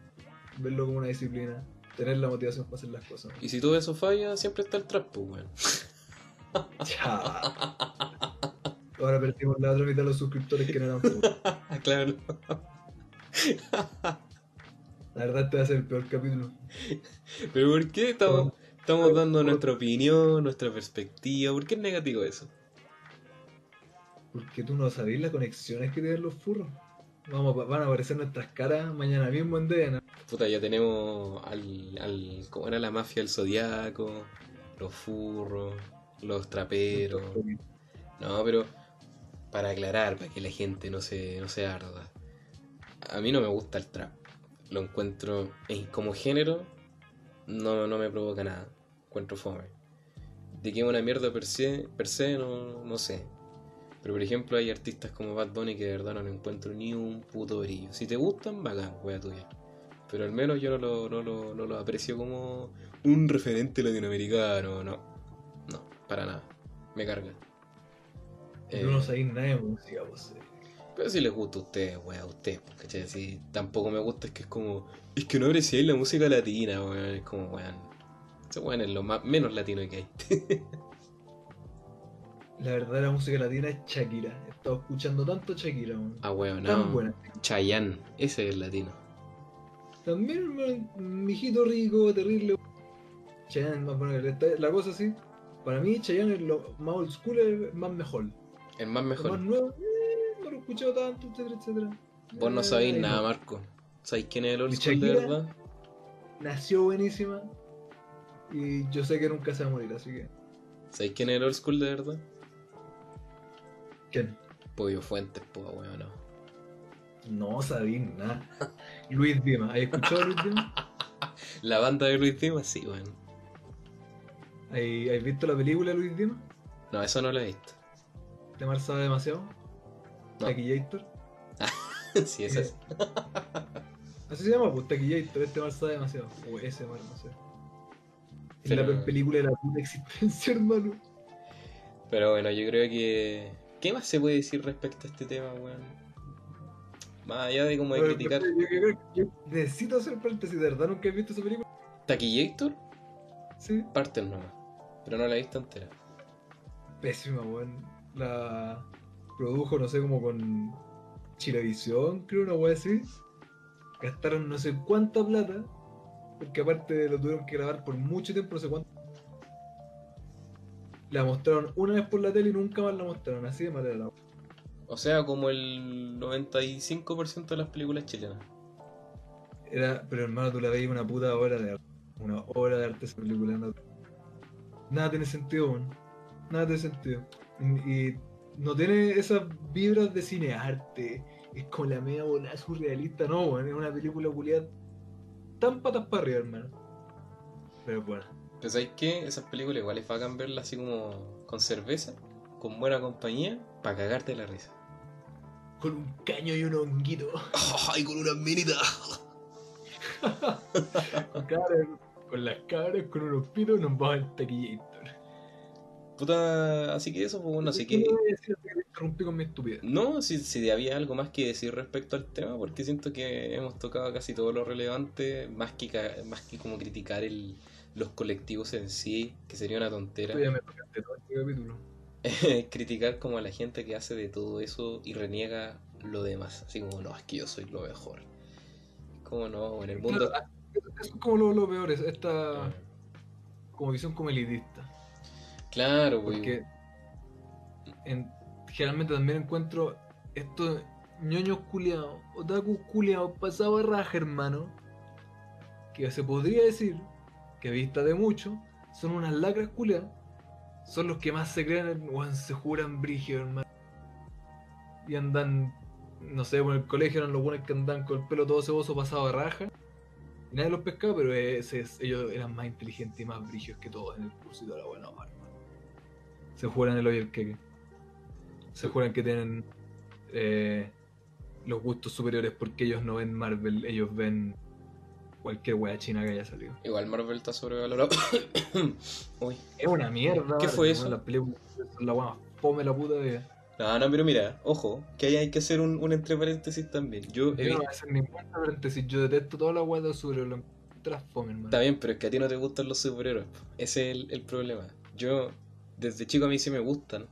verlo como una disciplina, tener la motivación para hacer las cosas. Y si todo eso falla, siempre está el trap, pues, weón. <laughs> Ya. Ahora perdimos la otra mitad de los suscriptores que no eran pocos. <laughs> claro. La verdad, este va a ser el peor capítulo. Pero ¿por qué estamos, estamos dando nuestra opinión, nuestra perspectiva? ¿Por qué es negativo eso? Porque tú no sabés las conexiones que tienen los furros. Vamos, van a aparecer nuestras caras mañana mismo en DNA. Puta, ya tenemos al, al. ¿Cómo era la mafia del zodiaco? Los furros, los traperos. No, pero para aclarar, para que la gente no se, no se arda. A mí no me gusta el trap. Lo encuentro como género, no, no me provoca nada. Encuentro fome. De que una mierda per se, per se no, no sé. Pero por ejemplo hay artistas como Bad Bunny que de verdad no le encuentro ni un puto brillo. Si te gustan, bacán, wea tuya. Pero al menos yo no lo, no lo, no lo aprecio como un referente latinoamericano, no. No, para nada. Me carga. Eh, no sabés nada de música, pues. eh. pero si les gusta a ustedes, weón, a ustedes, pues, ¿cachai? Si tampoco me gusta es que es como. Es que no apreciáis la música latina, weón. Es como, weón. Ese weón es lo más, menos latino que hay. <laughs> La verdadera música latina es Shakira. He estado escuchando tanto Shakira, man. ah, weón, Tan no. buena. Chayanne, ese es el latino. También, hermano, mijito rico, terrible. Chayanne es más bueno que el resto. La cosa sí, para mí Chayanne es lo más old school, es más mejor. El más mejor. más nuevo, eh, no lo he escuchado tanto, etcétera, etcétera. Vos no Eh, sabéis nada. Marco. ¿Sabéis quién es el old ¿Y school de verdad? Nació buenísima y yo sé que nunca se va a morir, así que. ¿Sabéis quién es el old school de verdad? ¿Quién? Pollo Fuentes, po, weón, no. No sabí nada. Luis Dima, ¿has escuchado a Luis Dima? <laughs> La banda de Luis Dimas, sí, weón. ¿Has visto la película de Luis Dima? No, eso no lo he visto. ¿De Mar sabe demasiado? No. Taquillator. <laughs> sí, esa es. <laughs> Así se llama, pues Taquillator, este mal sabe demasiado. O ese mal, no sé. Es la Pero- peor película de la puta existencia, hermano. Pero bueno, yo creo que. ¿Qué más se puede decir respecto a este tema, weón? Más allá de como de criticar. Yo, yo- yo- yo necesito hacer paréntesis, ¿de verdad nunca he visto esa película? Taquillator, Sí. parte nomás. Pero no la he visto entera. Pésima, weón. La produjo, no sé, como con Chilevisión, creo, una weá así. Gastaron no sé cuánta plata, porque aparte lo tuvieron que grabar por mucho tiempo, no sé cuánto. La mostraron una vez por la tele y nunca más la mostraron, así de mala era la O sea, como el 95% de las películas chilenas. Era, pero hermano, tú la veis una puta obra de arte. Una obra de arte esa película. no- nada tiene sentido, weón. Nada tiene sentido. Y, y no tiene esas vibras de cinearte. Es como la media bola surrealista, no, weón. Es una película culiada tan patas para arriba, hermano. Pero bueno. Pero ¿sabes qué? Esas películas igual es bacán verlas así como con cerveza, con buena compañía, para cagarte la risa. Con un caño y un honguito. <laughs> ¡Ay, con una minita! con, cabras, con las cabras, con unos pitos, nos vamos al taquillator. Puta, así que eso, pues bueno, así que... ¿Qué interrumpí con mi estupidez? No, si, si había algo más que decir respecto al tema, porque siento que hemos tocado casi todo lo relevante, más que, ca- más que como criticar el, los colectivos en sí, que sería una tontera. Tú ya me tocaste todo este capítulo. <laughs> criticar como a la gente que hace de todo eso y reniega lo demás, así como, no, es que yo soy lo mejor. Como no, en el mundo... Claro, eso eso es como lo, lo peor, es esta como visión como elitista. Claro, güey. Porque en- generalmente también encuentro estos ñoños culiados, otaku culiados, pasado de raja, hermano, que se podría decir que vista de mucho, son unas lacras culiadas, son los que más se creen, weón, se juran brigio, hermano. Y andan, no sé, por el colegio eran los buenos que andan con el pelo todo ceboso pasado de raja. Y nadie los pescaba, pero ellos eran más inteligentes y más brigios que todos en el curso y toda la buena hermano. Se juran el hoyo y el queque. Se juran que tienen eh, los gustos superiores porque ellos no ven Marvel, ellos ven cualquier wea china que haya salido. Igual Marvel está sobrevalorado. <coughs> Uy. Es una mierda. ¿Qué fue eso? películas son la wea más fome la puta vida. No, no, pero mira, ojo, que ahí hay que hacer un, un entre paréntesis también. Yo he Yo no voy a hacer ningún paréntesis, yo detesto toda la wea de las fome, hermano. Está bien, pero es que a ti no te gustan los superhéroes. Ese es el, el problema. Yo, desde chico a mí sí me gustan.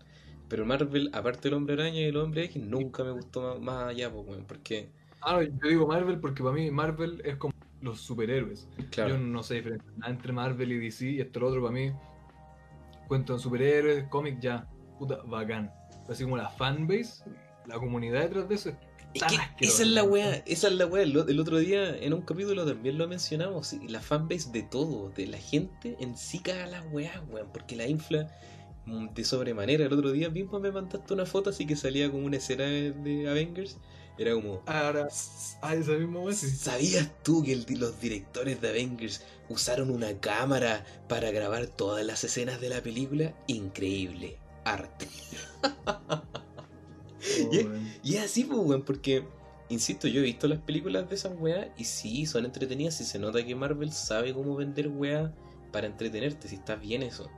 Pero Marvel, aparte del Hombre Araña y el Hombre X, nunca me gustó más, más allá, porque, Ah, no, yo digo Marvel porque para mí Marvel es como los superhéroes. claro, Yo no sé diferenciar nada entre Marvel y DC y esto lo otro para mí. Cuento en superhéroes, cómics, ya, puta, bacán. Pero así como la fanbase, la comunidad detrás de eso es que esa es la weá, esa es la weá. El, el otro día en un capítulo también lo mencionamos. sí, la fanbase de todo, de la gente en sí caga las weas, weón. Porque la infla mm, de sobremanera. El otro día mismo me mandaste una foto así que salía como una escena de Avengers. Era como. Ahora, ah, esa misma sí. ¿Sabías tú que el- los directores de Avengers usaron una cámara para grabar todas las escenas de la película? Increíble. Arte. <laughs> Oh, Y- weón. Y es así, pues, weón, porque, insisto, yo he visto las películas de esas weas y sí, son entretenidas y se nota que Marvel sabe cómo vender weas para entretenerte, si está bien eso.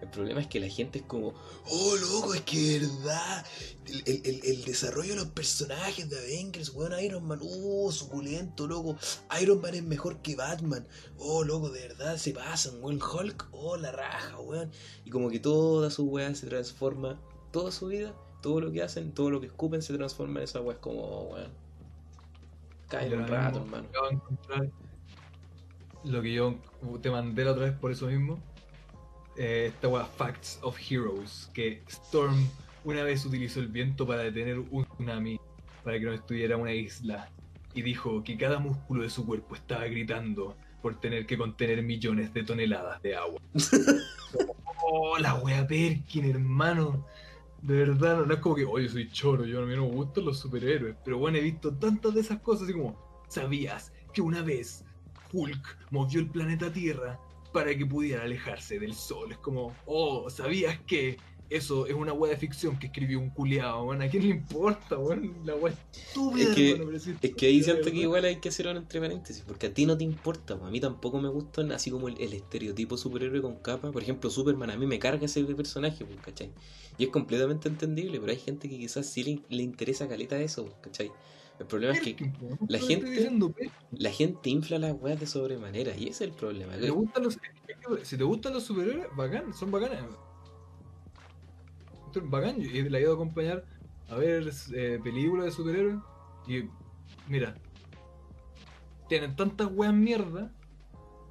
El problema es que la gente es como, oh, loco, es que verdad, el, el- el- desarrollo de los personajes de Avengers, weón, Iron Man, oh, suculento, loco, Iron Man es mejor que Batman, oh, loco, de verdad, se pasan, weón, Hulk, oh, la raja, weón. Y como que toda su wea se transforma, toda su vida, todo lo que hacen, todo lo que escupen se transforma en esa wea, es como, oh, weón. Cállate un rato, hermano. lo que yo te mandé la otra vez por eso mismo. Eh, esta wea Facts of Heroes. Que Storm una vez utilizó el viento para detener un tsunami. Para que no estuviera una isla. Y dijo que cada músculo de su cuerpo estaba gritando por tener que contener millones de toneladas de agua. <laughs> oh, la wea Perkin, hermano. De verdad, no, no es como que, oye, soy choro, yo a mí no me gustan los superhéroes. Pero bueno, he visto tantas de esas cosas, así como, ¿sabías que una vez Hulk movió el planeta Tierra para que pudiera alejarse del Sol? Es como, oh, ¿sabías que eso es una weá de ficción que escribió un culiado, weón. ¿A quién le importa, weón? La weá estúpida, Es que- hermano, Es que ahí siento que igual hay que hacer un entre paréntesis, porque a ti no te importa, a mí tampoco me gustan así como el, el estereotipo superhéroe con capa. Por ejemplo, Superman, a mí me carga ese personaje, ¿cachai? Y es completamente entendible, pero hay gente que quizás sí le, le interesa caleta eso, ¿cachai? El problema es que la te gente- la gente infla las weas de sobremanera, y ese es el problema. ¿Te gustan los, si te gustan los superhéroes, bacán, son bacanes. Bacán, y la he ido a acompañar a ver eh, películas de superhéroes. Y mira, tienen tantas weas mierda,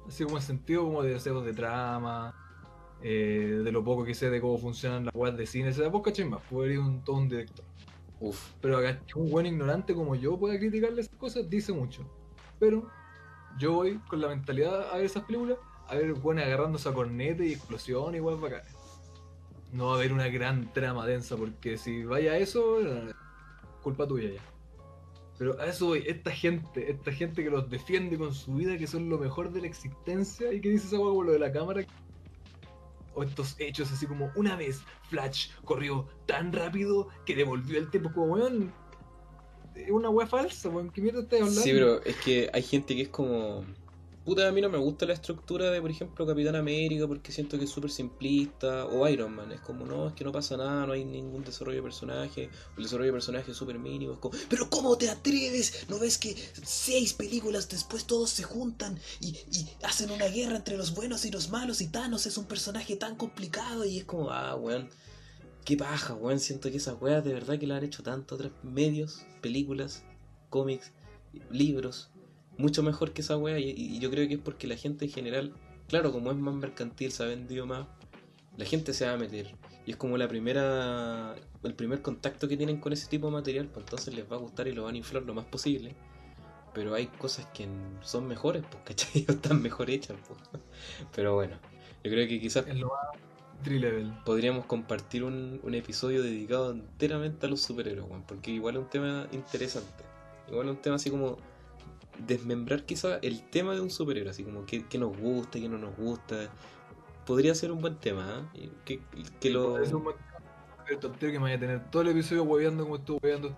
así como en sentido como de, sé, de trama, eh, de lo poco que sé de cómo funcionan las weas de cine. Vos cachai más, puedo ir un, todo un director. Uf, Pero un buen ignorante como yo pueda criticarle esas cosas, dice mucho. Pero yo voy con la mentalidad a ver esas películas, a ver buenas agarrándose a corneta y explosión y weas bacanas. No va a haber una gran trama densa, porque si vaya a eso, eh, culpa tuya ya. Pero a eso voy, esta gente, esta gente que los defiende con su vida, que son lo mejor de la existencia, y que dice esa como lo de la cámara. O estos hechos así como una vez Flash corrió tan rápido que devolvió el tiempo como weón. Una wea falsa, weón. ¿Qué mierda estás hablando? Sí, pero es que hay gente que es como. Puta, a mí no me gusta la estructura de, por ejemplo, Capitán América porque siento que es súper simplista. O Iron Man, es como, no, es que no pasa nada, no hay ningún desarrollo de personaje. El desarrollo de personaje es súper mínimo. Es como, pero ¿cómo te atreves? ¿No ves que seis películas después todos se juntan y, hacen una guerra entre los buenos y los malos? Y Thanos es un personaje tan complicado. Y es como, ah, weón. Qué paja, weón. Siento que esas weas de verdad que la han hecho tanto otros medios, películas, cómics, libros. Mucho mejor que esa wea. Y, y yo creo que es porque la gente en general, claro, como es más mercantil, se ha vendido más, la gente se va a meter. Y es como la primera, el primer contacto que tienen con ese tipo de material, pues entonces les va a gustar y lo van a inflar lo más posible. Pero hay cosas que son mejores, pues, <laughs> ¿cachai? Están mejor hechas, pues. Pero bueno, yo creo que quizás lo podríamos compartir un, un episodio dedicado enteramente a los superhéroes, porque igual es un tema interesante. Igual es un tema así como desmembrar quizá el tema de un superhéroe, así como qué, qué nos gusta, qué no nos gusta. Podría ser un buen tema, ¿eh? Que, que lo... Es un buen tontero que me vaya a tener todo el episodio hueveando como estuvo hueveando.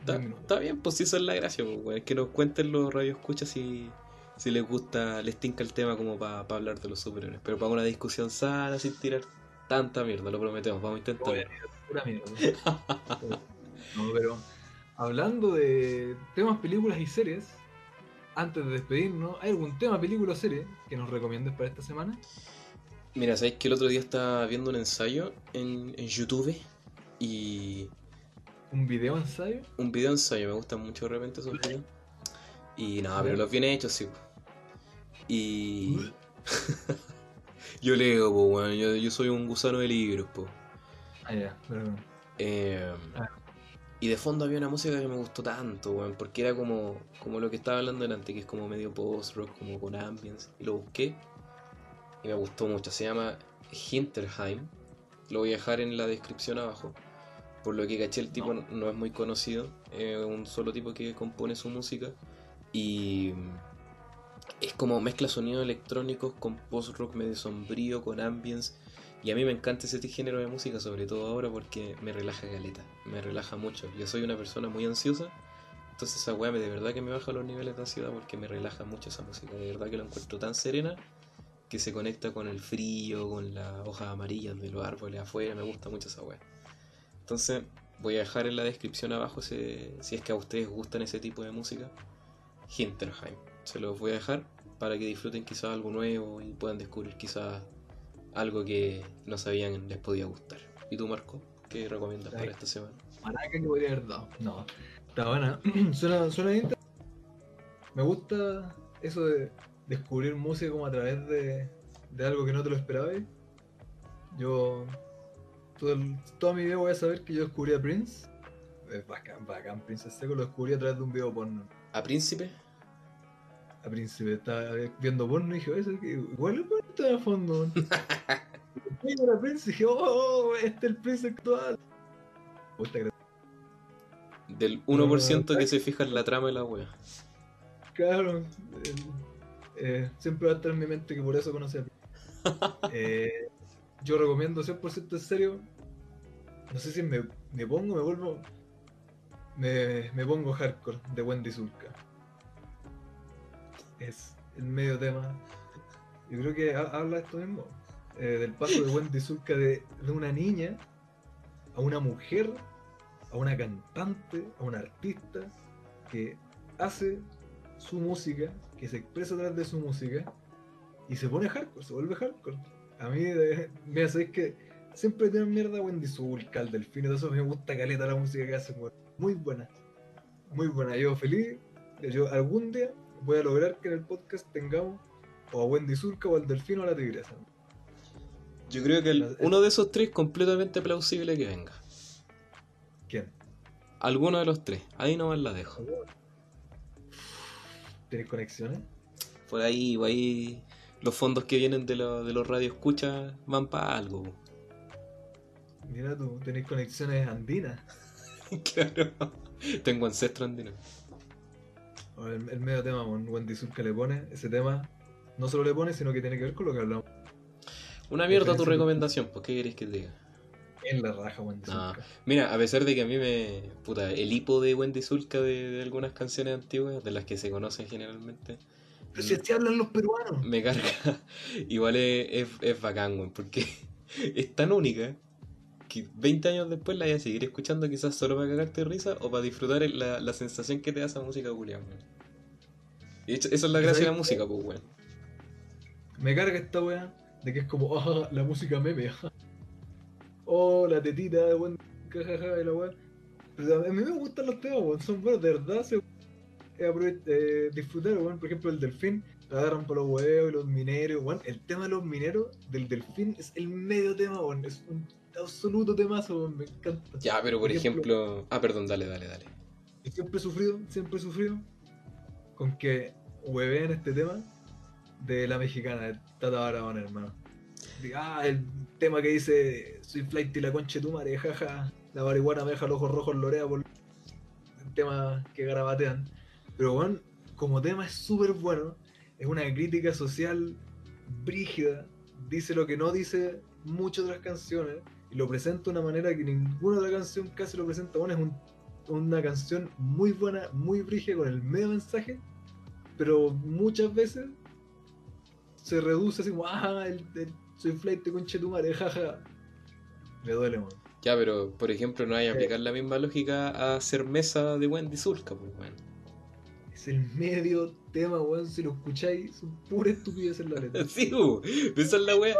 Está, bien, pues si esa es la gracia, pues, que nos cuenten los radioescuchas si, si les gusta, les tinca el tema como para hablar de los superhéroes. Pero para una discusión sana, sin tirar tanta mierda, lo prometemos, vamos a intentarlo. <laughs> No, pero hablando de temas, películas y series, antes de despedirnos, ¿hay algún tema, película o serie que nos recomiendes para esta semana? Mira, sabéis que el otro día estaba viendo un ensayo en, en YouTube y ¿Un video ensayo? un video ensayo, me gustan mucho de repente esos videos. Y nada, pero los bien hechos, sí. Y <laughs> yo leo, po, weón, yo, yo soy un gusano de libros, po. Ah, ya, perdón. Eh, Ah. Y de fondo había una música que me gustó tanto, weón, porque era como, como lo que estaba hablando delante, que es como medio post-rock, como con ambience. Y lo busqué y me gustó mucho. Se llama Hinterheim. Lo voy a dejar en la descripción abajo. Por lo que caché, el tipo no, no es muy conocido. Es un solo tipo que compone su música. Y es como mezcla sonidos electrónicos con post-rock medio sombrío, con ambience. Y a mí me encanta ese género de música, sobre todo ahora porque me relaja galeta, me relaja mucho. Yo soy una persona muy ansiosa, entonces esa weá de verdad que me baja los niveles de ansiedad porque me relaja mucho esa música. De verdad que la encuentro tan serena que se conecta con el frío, con las hojas amarillas de los árboles afuera, me gusta mucho esa weá. Entonces voy a dejar en la descripción abajo si es que a ustedes gustan ese tipo de música. Hinterheim. Se los voy a dejar para que disfruten quizás algo nuevo y puedan descubrir quizás algo que no sabían les podía gustar. ¿Y tú, Marco? ¿Qué recomiendas para esta semana? Maraca que podría haber dado. No. Está buena. <clears throat> suena, suena bien. Me gusta eso de descubrir música como a través de, de algo que no te lo esperabas. Yo. todo el- toda mi vida voy a saber que yo descubrí a Prince. Es bacán, bacán. Prince Seco lo descubrí a través de un video porno. ¿A Príncipe? A Príncipe estaba viendo porno y dije, "Oye, ¿sabes qué? igual es bonito de fondo. Y era Prince y dije, oh, oh, este es el Prince actual. Que Del No, 1% no, que se fija en la trama de la wea. Claro, eh, eh, siempre va a estar en mi mente que por eso conocí a. <laughs> Eh, yo recomiendo 100% en serio no sé si me, me pongo, me vuelvo. Me, me pongo hardcore de Wendy Zulka. Es el medio tema. Yo creo que ha- habla esto mismo. eh, del paso de Wendy Zulka de, de una niña a una mujer, a una cantante, a una artista que hace su música, que se expresa a través de su música y se pone hardcore, se vuelve hardcore. A mí, mira, sabéis que siempre tienen mierda Wendy Zulka, el delfín, y todo eso me gusta caleta la música que hacen. Muy buena, muy buena. Yo feliz, yo algún día voy a lograr que en el podcast tengamos o a Wendy Zulka o al delfín o a la tigresa. Yo creo que el- uno de esos tres es completamente plausible que venga. ¿Quién? Alguno de los tres. Ahí nomás la dejo. ¿Tienes conexiones? Por ahí, por ahí los fondos que vienen de, lo- de los radioescuchas van para algo. Mira tú, tenés conexiones andinas. <laughs> claro. Tengo ancestro andino. El, el medio tema, weón, Wendy Zulka le pone, ese tema no solo le pone, sino que tiene que ver con lo que hablamos. Una mierda tu recomendación, pues ¿qué queréis que te diga? En la raja, Wendy No. Zulka. Mira, a pesar de que a mí me. Puta, el hipo de Wendy Zulka de, de algunas canciones antiguas, de las que se conocen generalmente, Pero si así hablan los peruanos. me carga. <laughs> Igual es, es, es bacán, weón, porque <laughs> es tan única que 20 años después la voy a seguir escuchando, quizás solo para cagarte de risa o para disfrutar la, la sensación que te da esa música culiada. Y esa es la gracia de la ¿Sabes música, pues, weón. Me carga esta weá de que es como, <laughs> ah, la música meme. <laughs> oh, la tetita de Wendy Zulka, jaja, y la weá. Pero a mí me gustan los temas, weón, son buenos, de verdad. Se, eh, eh, disfrutar, weón. Por ejemplo, el delfín, la agarran por los huevos y los mineros, weón. El tema de los mineros del delfín es el medio tema, weón. Es un absoluto temazo. Me encanta. Ya, pero por Por ejemplo- ejemplo. Ah, perdón, dale, dale, dale. Siempre he sufrido, siempre he sufrido con que hueveen este tema de la mexicana, de Tata Barahona, hermano. Ah, el tema que dice soy flight y la concha de tu madre, jaja. La marihuana me deja los ojos rojos, lorea por el tema que garabatean. Pero bueno, como tema es súper bueno, es una crítica social brígida, dice lo que no dice muchas otras canciones y lo presenta de una manera que ninguna otra canción casi lo presenta. Bueno, es un una canción muy buena, muy brígida con el medio mensaje, pero muchas veces se reduce así como, ah, el, el- soy flight de conchetumare, <laughs> jaja. Me duele, man. Ya, pero por ejemplo, no hay que Sí. aplicar la misma lógica a hacer mesa de Wendy Zulka, pues, weón. Es el medio tema, weón, si lo escucháis, son pura estupidez en la letra. <laughs> Sí, esa es la wea.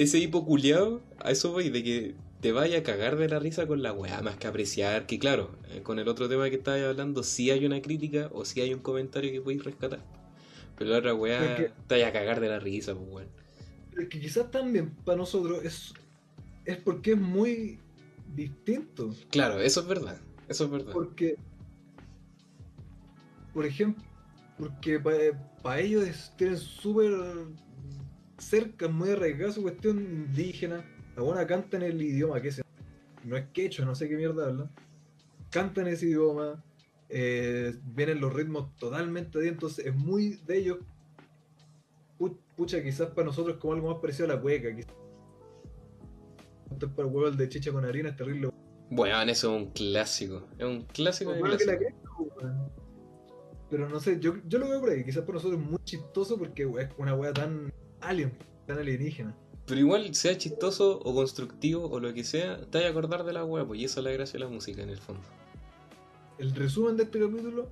Ese hipo culiao, a eso voy, de que te vaya a cagar de la risa con la weá, más que apreciar, que claro, eh, con el otro tema que estabas hablando, sí hay una crítica o sí hay un comentario que podéis rescatar. Pero la otra weá, te vaya a cagar de la risa, pues weón. Pero es que quizás también para nosotros es, es porque es muy distinto. Claro, eso es verdad, eso es verdad. Porque, por ejemplo, porque para ellos es- tienen súper cerca, muy arraigada su cuestión indígena. La buena canta en el idioma que sea. No es quechua, no sé qué mierda habla. Canta en ese idioma. eh, vienen los ritmos totalmente de ahí, entonces es muy de ellos. Pu- Pucha, quizás para nosotros es como algo más parecido a la cueca. Quizás para el huevo el de chicha con harina, es terrible. Weón, eso es un clásico, es un clásico Bueno, que la. Pero no sé, yo, yo lo veo por ahí. Quizás para nosotros es muy chistoso porque es una wea tan alien, tan alienígena. Pero igual, sea chistoso o constructivo o lo que sea, te vas a acordar de la weá, pues y eso es la gracia de la música en el fondo. El resumen de este capítulo,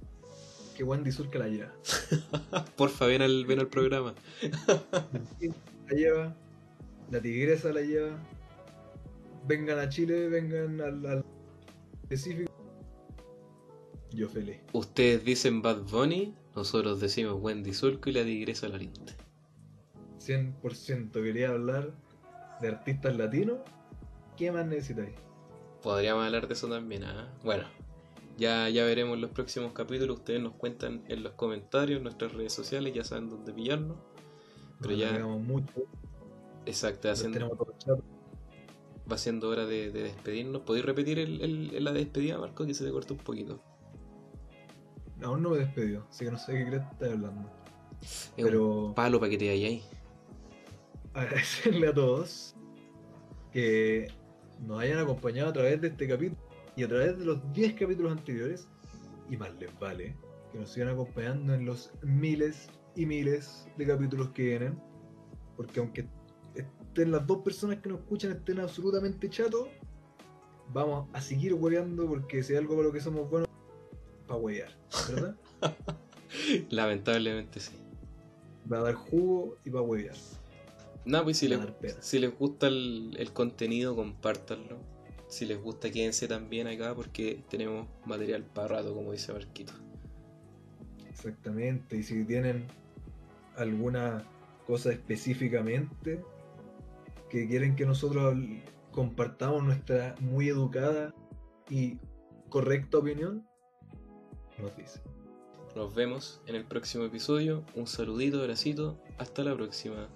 que Wendy Zulka la lleva. <laughs> Porfa, ven al, ven al programa. La lleva, la tigresa la lleva. Vengan a Chile, vengan al, al Pacífico. Yo feliz. Ustedes dicen Bad Bunny, nosotros decimos Wendy Zulco y la tigresa Larinte. 100% quería hablar de artistas latinos. ¿Qué más necesitáis? Podríamos hablar de eso también, ¿ah? Bueno, ya, ya veremos en los próximos capítulos. Ustedes nos cuentan en los comentarios, en nuestras redes sociales, ya saben dónde pillarnos. Pero ya- mucho. Exacto, haciendo, va siendo hora de, de despedirnos. ¿Podéis repetir el, el- la despedida, Marco? Que se te cortó un poquito. Aún no me despidió, así que no sé qué crees que estás hablando. Es Pero un palo para que te vayáis. Agradecerle a todos que nos hayan acompañado a través de este capítulo y a través de los 10 capítulos anteriores, y más les vale que nos sigan acompañando en los miles y miles de capítulos que vienen, porque aunque estén las dos personas que nos escuchan estén absolutamente chatos, vamos a seguir hueveando porque si hay algo para lo que somos buenos, para huevear, ¿verdad? <laughs> Lamentablemente sí. Va a dar jugo y va a huevear. No, pues si, les, si gusta el, el contenido, compártanlo. Si les gusta, quédense también acá porque tenemos material para rato, como dice Marquito. Exactamente, y si tienen alguna cosa específicamente que quieren que nosotros compartamos nuestra muy educada y correcta opinión, nos dicen. Nos vemos en el próximo episodio. Un saludito, abracito. Hasta la próxima.